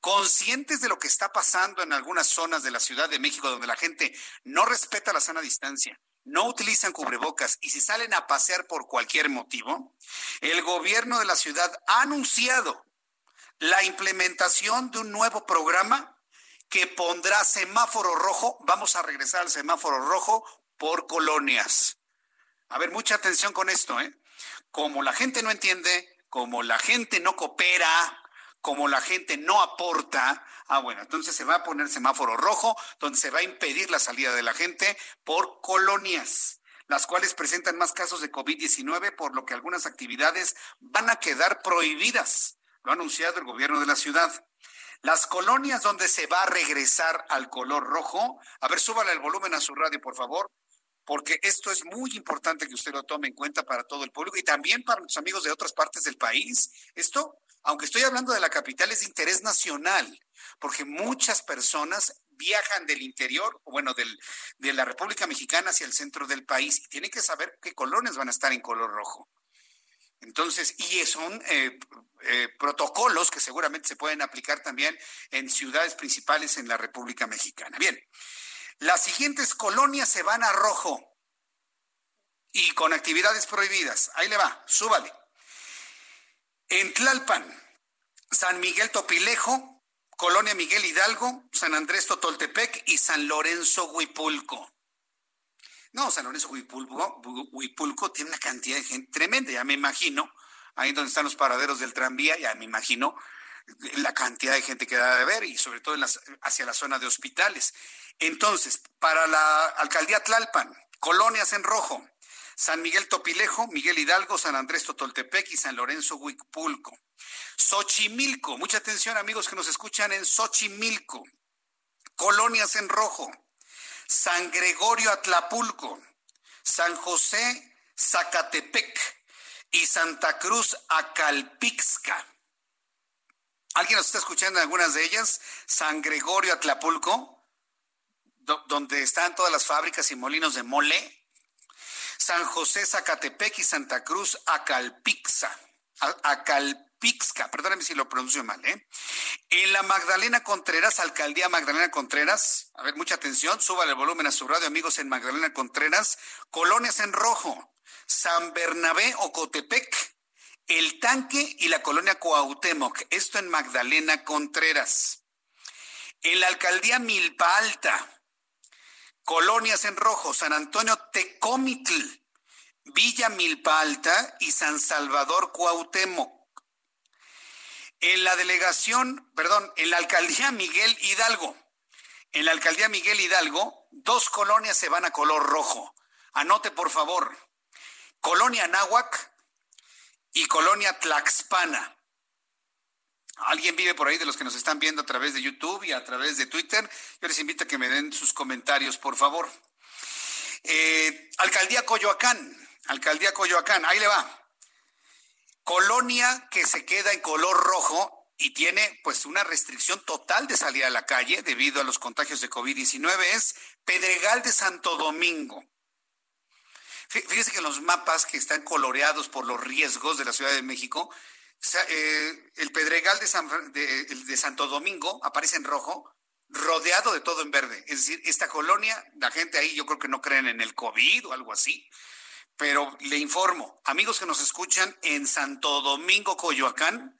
Speaker 1: conscientes de lo que está pasando en algunas zonas de la Ciudad de México donde la gente no respeta la sana distancia, no utilizan cubrebocas y si salen a pasear por cualquier motivo, el gobierno de la ciudad ha anunciado la implementación de un nuevo programa que pondrá semáforo rojo, vamos a regresar al semáforo rojo por colonias. A ver, mucha atención con esto, ¿eh? Como la gente no entiende, como la gente no coopera, como la gente no aporta, ah, bueno, entonces se va a poner semáforo rojo, donde se va a impedir la salida de la gente por colonias, las cuales presentan más casos de COVID-19, por lo que algunas actividades van a quedar prohibidas. Lo ha anunciado el gobierno de la ciudad. Las colonias donde se va a regresar al color rojo, a ver, súbale el volumen a su radio, por favor, porque esto es muy importante que usted lo tome en cuenta para todo el público y también para nuestros amigos de otras partes del país. Esto aunque estoy hablando de la capital, es de interés nacional, porque muchas personas viajan del interior, o bueno, del, de la República Mexicana hacia el centro del país y tienen que saber qué colores van a estar en color rojo. Entonces, y son eh, eh, protocolos que seguramente se pueden aplicar también en ciudades principales en la República Mexicana. Bien, las siguientes colonias se van a rojo y con actividades prohibidas. Ahí le va, súbale. En Tlalpan, San Miguel Topilejo, Colonia Miguel Hidalgo, San Andrés Totoltepec y San Lorenzo Huipulco. No, San Lorenzo Huipulco, tiene una cantidad de gente tremenda, ya me imagino, ahí donde están los paraderos del tranvía, ya me imagino la cantidad de gente que da de ver y sobre todo hacia la zona de hospitales. Entonces, para la alcaldía Tlalpan, colonias en rojo, San Miguel Topilejo, Miguel Hidalgo, San Andrés Totoltepec y San Lorenzo Huipulco. Xochimilco, mucha atención amigos que nos escuchan en Xochimilco. Colonias en rojo. San Gregorio Atlapulco, San José Zacatepec y Santa Cruz Acalpixca. ¿Alguien nos está escuchando en algunas de ellas? San Gregorio Atlapulco, donde están todas las fábricas y molinos de mole. San José Zacatepec y Santa Cruz Acalpixa. Acalpixca, perdóname si lo pronuncio mal, ¿eh? En la Magdalena Contreras, Alcaldía Magdalena Contreras, a ver, mucha atención, suba el volumen a su radio, amigos, en Magdalena Contreras, colonias en rojo, San Bernabé Ocotepec, El Tanque y la colonia Cuauhtémoc, esto en Magdalena Contreras. En la Alcaldía Milpa Alta, colonias en rojo, San Antonio Tecomitl, Villa Milpa Alta y San Salvador Cuauhtémoc. En la delegación, perdón, en la alcaldía Miguel Hidalgo, en la alcaldía Miguel Hidalgo, dos colonias se van a color rojo. Anote, por favor, Colonia Náhuac y Colonia Tlaxpana. ¿Alguien vive por ahí de los que nos están viendo a través de YouTube y a través de Twitter? Yo les invito a que me den sus comentarios, por favor. Eh, Alcaldía Coyoacán, Alcaldía Coyoacán, ahí le va. Colonia que se queda en color rojo y tiene pues una restricción total de salir a la calle debido a los contagios de COVID-19 es Pedregal de Santo Domingo. Fíjese que los mapas que están coloreados por los riesgos de la Ciudad de México, eh, el Pedregal de, de Santo Domingo aparece en rojo, rodeado de todo en verde. Es decir, esta colonia, la gente ahí yo creo que no creen en el COVID o algo así. Pero le informo, amigos que nos escuchan en Santo Domingo, Coyoacán,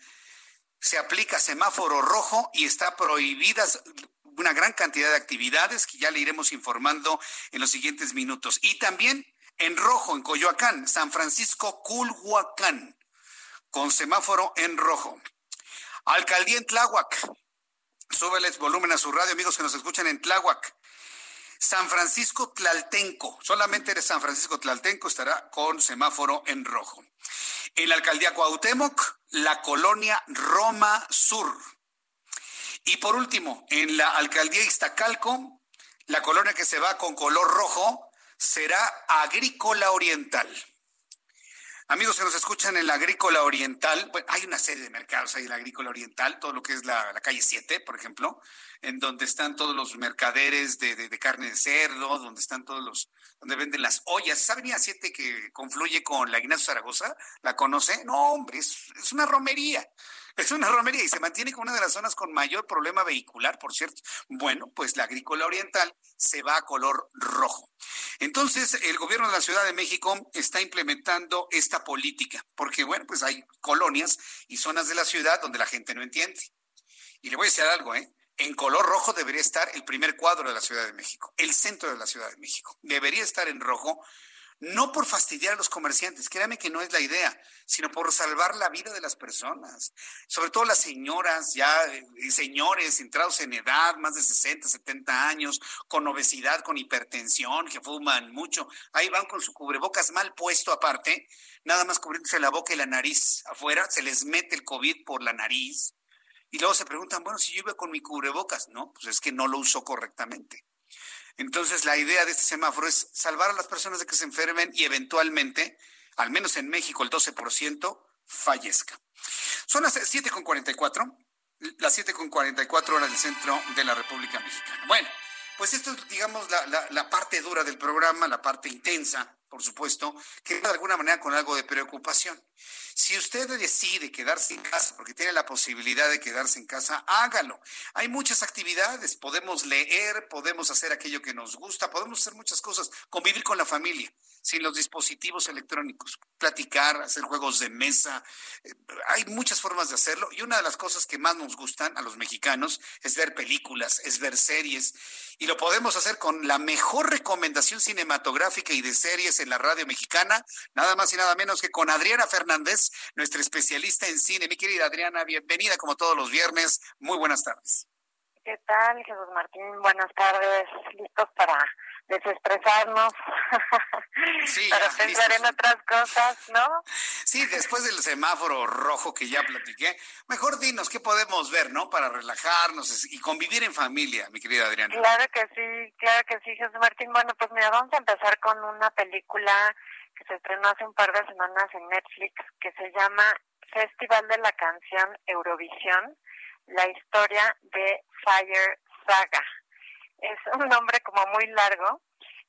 Speaker 1: se aplica semáforo rojo y está prohibidas una gran cantidad de actividades que ya le iremos informando en los siguientes minutos. Y también en rojo, en Coyoacán, San Francisco, Culhuacán, con semáforo en rojo. Alcaldía en Tláhuac. Súbeles volumen a su radio, amigos que nos escuchan en Tláhuac. San Francisco Tlaltenco, solamente de San Francisco Tlaltenco estará con semáforo en rojo. En la alcaldía Cuauhtémoc, la colonia Roma Sur. Y por último, en la alcaldía Iztacalco, la colonia que se va con color rojo será Agrícola Oriental. Amigos que nos escuchan en la Agrícola Oriental, hay una serie de mercados ahí en la Agrícola Oriental, todo lo que es la, calle 7, por ejemplo, en donde están todos los mercaderes de, carne de cerdo, donde están todos los, donde venden las ollas. ¿Esa avenida 7 que confluye con la Ignacio Zaragoza? ¿La conoce? No, hombre, es una romería. Es una romería y se mantiene como una de las zonas con mayor problema vehicular, por cierto. Bueno, pues la agrícola oriental se va a color rojo. Entonces, el gobierno de la Ciudad de México está implementando esta política, porque bueno, pues hay colonias y zonas de la ciudad donde la gente no entiende. Y le voy a decir algo, ¿eh? En color rojo debería estar el primer cuadro de la Ciudad de México, el centro de la Ciudad de México. Debería estar en rojo no por fastidiar a los comerciantes, créame que no es la idea, sino por salvar la vida de las personas, sobre todo las señoras, ya eh, señores entrados en edad, más de 60, 70 años, con obesidad, con hipertensión, que fuman mucho, ahí van con su cubrebocas mal puesto aparte, nada más cubriéndose la boca y la nariz afuera, se les mete el COVID por la nariz. Y luego se preguntan, bueno, si yo iba con mi cubrebocas, no, pues es que no lo usó correctamente. Entonces, la idea de este semáforo es salvar a las personas de que se enfermen y eventualmente, al menos en México, el 12% fallezca. Son las 7.44, las 7.44 horas del centro de la República Mexicana. Bueno, pues esto es, digamos, la, la parte dura del programa, la parte intensa por supuesto, que de alguna manera con algo de preocupación. Si usted decide quedarse en casa, porque tiene la posibilidad de quedarse en casa, hágalo. Hay muchas actividades, podemos leer, podemos hacer aquello que nos gusta, podemos hacer muchas cosas, convivir con la familia sin los dispositivos electrónicos, platicar, hacer juegos de mesa. Eh, hay muchas formas de hacerlo y una de las cosas que más nos gustan a los mexicanos es ver películas, es ver series y lo podemos hacer con la mejor recomendación cinematográfica y de series en la radio mexicana, nada más y nada menos que con Adriana Fernández, nuestra especialista en cine. Mi querida Adriana, bienvenida como todos los viernes. Muy buenas tardes.
Speaker 18: ¿Qué tal, Jesús Martín? Buenas tardes. ¿Listos para desestresarnos, [laughs] para pensar en otras cosas, ¿no?
Speaker 1: Sí, después del semáforo rojo que ya platiqué, mejor dinos qué podemos ver, ¿no? Para relajarnos y convivir en familia, mi querida Adriana.
Speaker 18: Claro que sí, claro que sí, Jesús Martín. Bueno, pues mira, vamos a empezar con una película que se estrenó hace un par de semanas en Netflix que se llama Festival de la Canción Eurovisión, la historia de Fire Saga es un nombre como muy largo.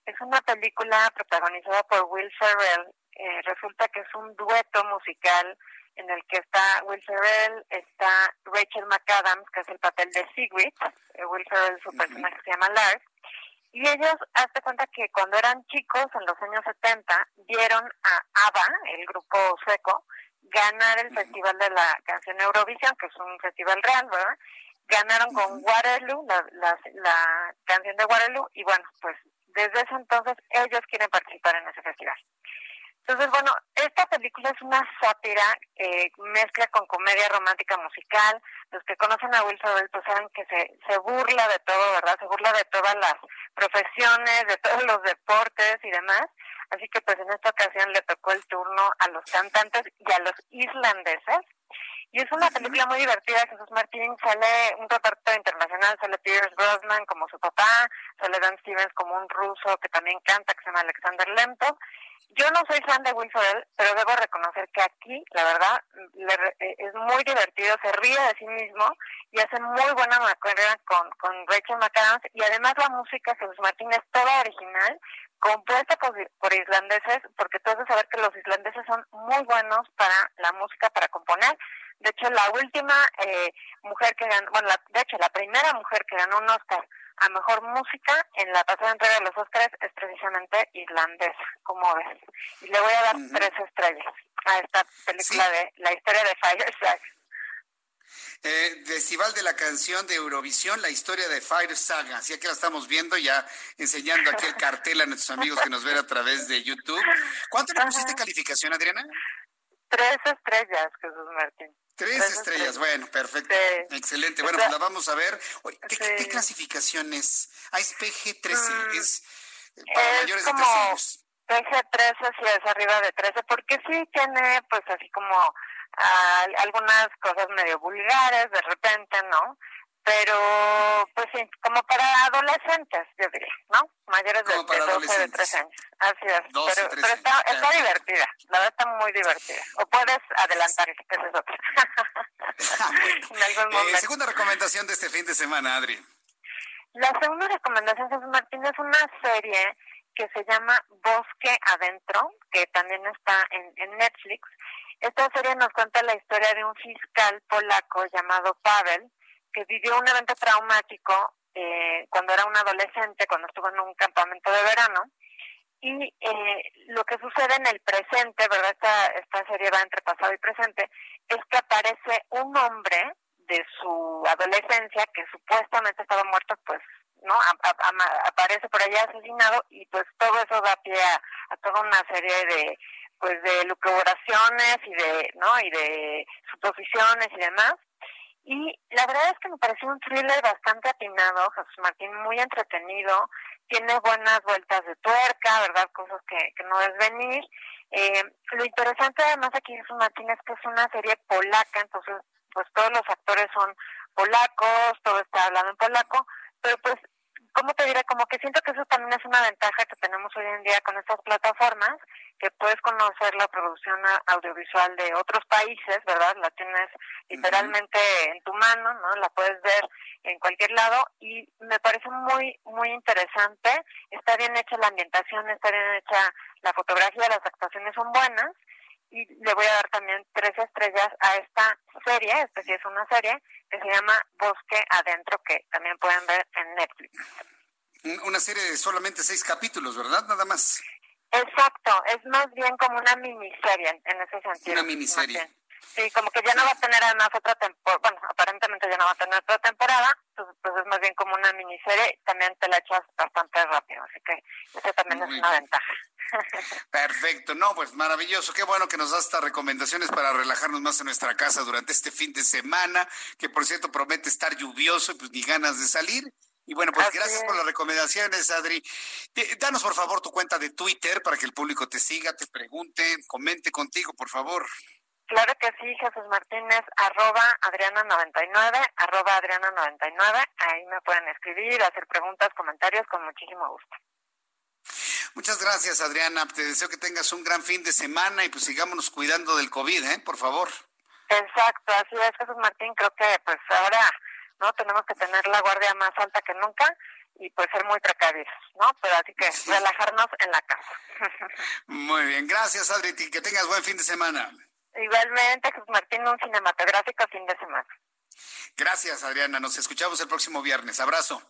Speaker 18: Es una película protagonizada por Will Ferrell. Eh, resulta que es un dueto musical en el que está Will Ferrell, está Rachel McAdams, que es el papel de Sigrid. Eh, Will Ferrell, su personaje se llama Lars. Y ellos, hazte cuenta que cuando eran chicos, en los años 70, vieron a ABBA, el grupo sueco, ganar el Festival de la Canción Eurovisión, que es un festival real, ¿verdad? Ganaron con Waterloo, la, la, la canción de Waterloo, y bueno, pues desde ese entonces ellos quieren participar en ese festival. Entonces, bueno, esta película es una sátira, eh, mezcla con comedia romántica musical. Los que conocen a Will Ferrell pues saben que se, se burla de todo, ¿verdad? Se burla de todas las profesiones, de todos los deportes y demás. Así que pues en esta ocasión le tocó el turno a los cantantes y a los islandeses Y es una película muy divertida, Jesús Martín, sale un reparto internacional, sale Pierce Brosnan como su papá, sale Dan Stevens como un ruso que también canta, que se llama Alexander Lemto. Yo no soy fan de Will Ferrell, pero debo reconocer que aquí, la verdad, eh, es muy divertido, se ríe de sí mismo y hace muy buena carrera con, con Rachel McAdams y además la música Jesús Martín es toda original, compuesta por, por, islandeses, porque tú has saber que los islandeses son muy buenos para la música, para componer. De hecho, la última eh, mujer que ganó, bueno, de hecho, la primera mujer que ganó un Oscar a mejor música en la pasada entrega de los Oscars es precisamente islandesa, como ves. Y le voy a dar tres estrellas a esta película de la historia de Fire Saga.
Speaker 1: Eh, Festival de la canción de Eurovisión, la historia de Fire Saga. Así que la estamos viendo ya enseñando aquí el cartel a nuestros amigos que nos ven a través de YouTube. ¿Cuánto le pusiste calificación, Adriana?
Speaker 18: Tres estrellas, Jesús Martín.
Speaker 1: Tres, estrellas. bueno, perfecto. Excelente. Bueno, pues la vamos a ver. ¿Qué, clasificación es? Ah, es PG-13, mm, es
Speaker 18: para mayores de 13 años. PG-13 sí es arriba de 13, porque sí tiene, pues así como ah, algunas cosas medio vulgares de repente, ¿no? pero pues sí, como para adolescentes, yo diría, ¿no? Mayores de, 12, de 13 años. Así es. pero, pero está, está divertida, la verdad está muy divertida. O puedes adelantar, esa es otra. [laughs] [laughs]
Speaker 1: en algún momento. Eh, segunda recomendación de este fin de semana, Adri.
Speaker 18: La segunda recomendación, Jesús Martín, es una serie que se llama Bosque Adentro, que también está en, en Netflix. Esta serie nos cuenta la historia de un fiscal polaco llamado Pavel, que vivió un evento traumático eh, cuando era un adolescente, cuando estuvo en un campamento de verano. Y eh, lo que sucede en el presente, ¿verdad? Esta, esta serie va entre pasado y presente, es que aparece un hombre de su adolescencia que supuestamente estaba muerto, pues, ¿no? aparece por allá asesinado y pues todo eso da pie a, a toda una serie de pues de lucubraciones y de no y de suposiciones y demás y la verdad es que me pareció un thriller bastante atinado, Jesús Martín, muy entretenido, tiene buenas vueltas de tuerca, ¿verdad? Cosas que, que no es venir. Eh, lo interesante además aquí, Jesús Martín, es que es una serie polaca, entonces pues todos los actores son polacos, todo está hablado en polaco, pero pues ¿cómo te diré? Como que siento que eso también es una ventaja que tenemos hoy en día con estas plataformas, que puedes conocer la producción audiovisual de otros países, ¿verdad? La tienes literalmente en tu mano, ¿no? La puedes ver en cualquier lado y me parece muy, muy interesante. Está bien hecha la ambientación, está bien hecha la fotografía, las actuaciones son buenas y le voy a dar también tres estrellas a esta serie, esta sí es una serie, que se llama Bosque Adentro, que también pueden ver en Netflix.
Speaker 1: Una serie de solamente seis capítulos, ¿verdad? Nada más.
Speaker 18: Exacto, es más bien como una miniserie en ese sentido.
Speaker 1: Una miniserie.
Speaker 18: Sí, como que ya no va a tener además otra temporada, bueno, aparentemente ya no va a tener otra temporada, pues, pues, es más bien como una miniserie, también te la echas bastante rápido, así que eso también es una ventaja. [laughs]
Speaker 1: Perfecto, no, pues maravilloso, qué bueno que nos das estas recomendaciones para relajarnos más en nuestra casa durante este fin de semana, que por cierto promete estar lluvioso y pues ni ganas de salir. Y bueno, pues gracias por las recomendaciones, Adri. Danos por favor tu cuenta de Twitter para que el público te siga, te pregunte, comente contigo, por favor.
Speaker 18: Claro que sí, Jesús Martínez, arroba Adriana99, arroba Adriana99. Ahí me pueden escribir, hacer preguntas, comentarios con muchísimo gusto.
Speaker 1: Muchas gracias, Adriana. Te deseo que tengas un gran fin de semana y pues sigámonos cuidando del COVID, ¿eh? Por favor.
Speaker 18: Exacto, así es, Jesús Martín. Creo que pues ahora no tenemos que tener la guardia más alta que nunca y pues ser muy precavidos, ¿no? Pero así que relajarnos en la casa. [laughs]
Speaker 1: muy bien, gracias, Adri. Que tengas buen fin de semana.
Speaker 18: Igualmente, Jesús Martín, un cinematográfico fin de semana.
Speaker 1: Gracias, Adriana. Nos escuchamos el próximo viernes. Abrazo.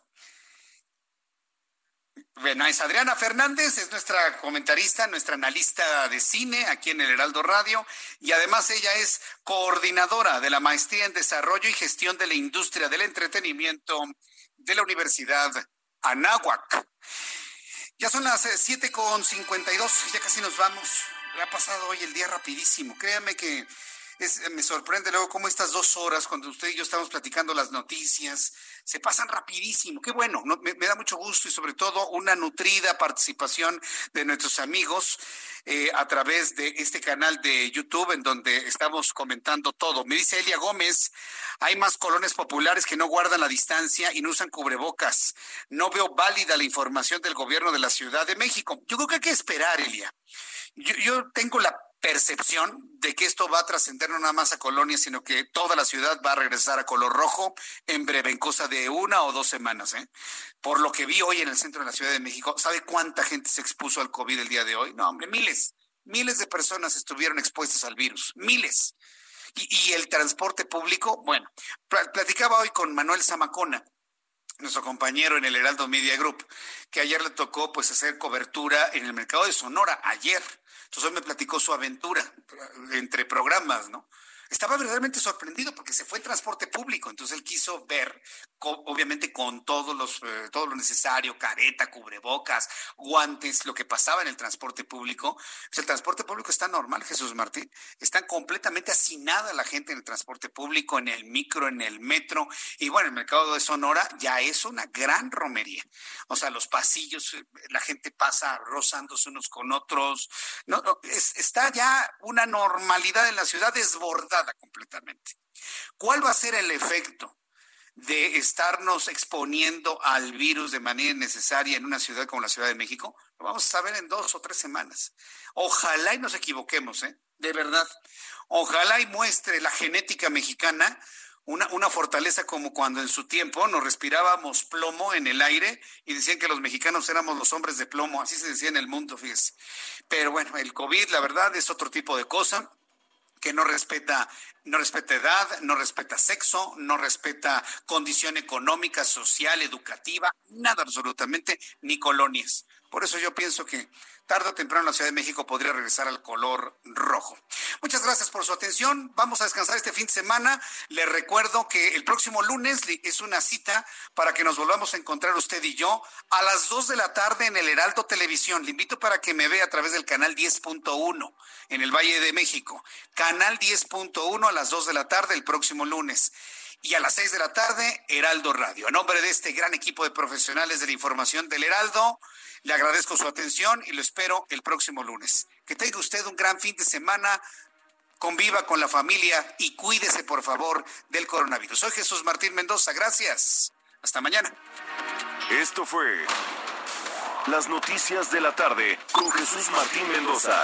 Speaker 1: Bueno, Adriana Fernández, es nuestra comentarista, nuestra analista de cine aquí en el Heraldo Radio y además ella es coordinadora de la Maestría en Desarrollo y Gestión de la Industria del Entretenimiento de la Universidad Anáhuac. Ya son las 7 con 52, ya casi nos vamos. Ha pasado hoy el día rapidísimo. Créanme que me sorprende luego cómo estas dos horas, cuando usted y yo estamos platicando las noticias, se pasan rapidísimo. Qué bueno, me, da mucho gusto y sobre todo una nutrida participación de nuestros amigos eh, a través de este canal de YouTube en donde estamos comentando todo. Me dice Elia Gómez, hay más colonias populares que no guardan la distancia y no usan cubrebocas. No veo válida la información del gobierno de la Ciudad de México. Yo creo que hay que esperar, Elia. Yo, yo tengo la percepción de que esto va a trascender no nada más a Colonia, sino que toda la ciudad va a regresar a color rojo en breve, en cosa de una o dos semanas. ¿eh? Por lo que vi hoy en el centro de la Ciudad de México, ¿sabe cuánta gente se expuso al COVID el día de hoy? No, hombre, miles, miles de personas estuvieron expuestas al virus, miles. Y, el transporte público, bueno, platicaba hoy con Manuel Zamacona, nuestro compañero en el Heraldo Media Group, que ayer le tocó pues hacer cobertura en el mercado de Sonora, ayer entonces me platicó su aventura entre programas, ¿no? Estaba verdaderamente sorprendido porque se fue en transporte público, entonces él quiso ver, obviamente con todos los, eh, todo lo necesario, careta, cubrebocas, guantes, lo que pasaba en el transporte público. Pues el transporte público está normal, Jesús Martín, está completamente hacinada la gente en el transporte público, en el micro, en el metro, y bueno, el mercado de Sonora ya es una gran romería. O sea, los pasillos, eh, la gente pasa rozándose unos con otros, no, está ya una normalidad en la ciudad desbordada completamente. ¿Cuál va a ser el efecto de estarnos exponiendo al virus de manera innecesaria en una ciudad como la Ciudad de México? Lo vamos a saber en dos o tres semanas. Ojalá y nos equivoquemos, ¿eh? De verdad. Ojalá y muestre la genética mexicana una, una, fortaleza como cuando en su tiempo nos respirábamos plomo en el aire y decían que los mexicanos éramos los hombres de plomo, así se decía en el mundo, fíjese. Pero bueno, el COVID, la verdad, es otro tipo de cosa que no respeta, no respeta edad, no respeta sexo, no respeta condición económica, social, educativa, nada absolutamente, ni colonias. Por eso yo pienso que tarde o temprano la Ciudad de México podría regresar al color rojo. Muchas gracias por su atención. Vamos a descansar este fin de semana. Le recuerdo que el próximo lunes es una cita para que nos volvamos a encontrar usted y yo a las 2 de la tarde en el Heraldo Televisión. Le invito para que me vea a través del canal 10.1 en el Valle de México. Canal 10.1 a las 2 de la tarde el próximo lunes y a las 6 de la tarde, Heraldo Radio. A nombre de este gran equipo de profesionales de la información del Heraldo, le agradezco su atención y lo espero el próximo lunes. Que tenga usted un gran fin de semana, conviva con la familia y cuídese por favor del coronavirus. Soy Jesús Martín Mendoza, gracias. Hasta mañana.
Speaker 11: Esto fue las noticias de la tarde con Jesús Martín Mendoza.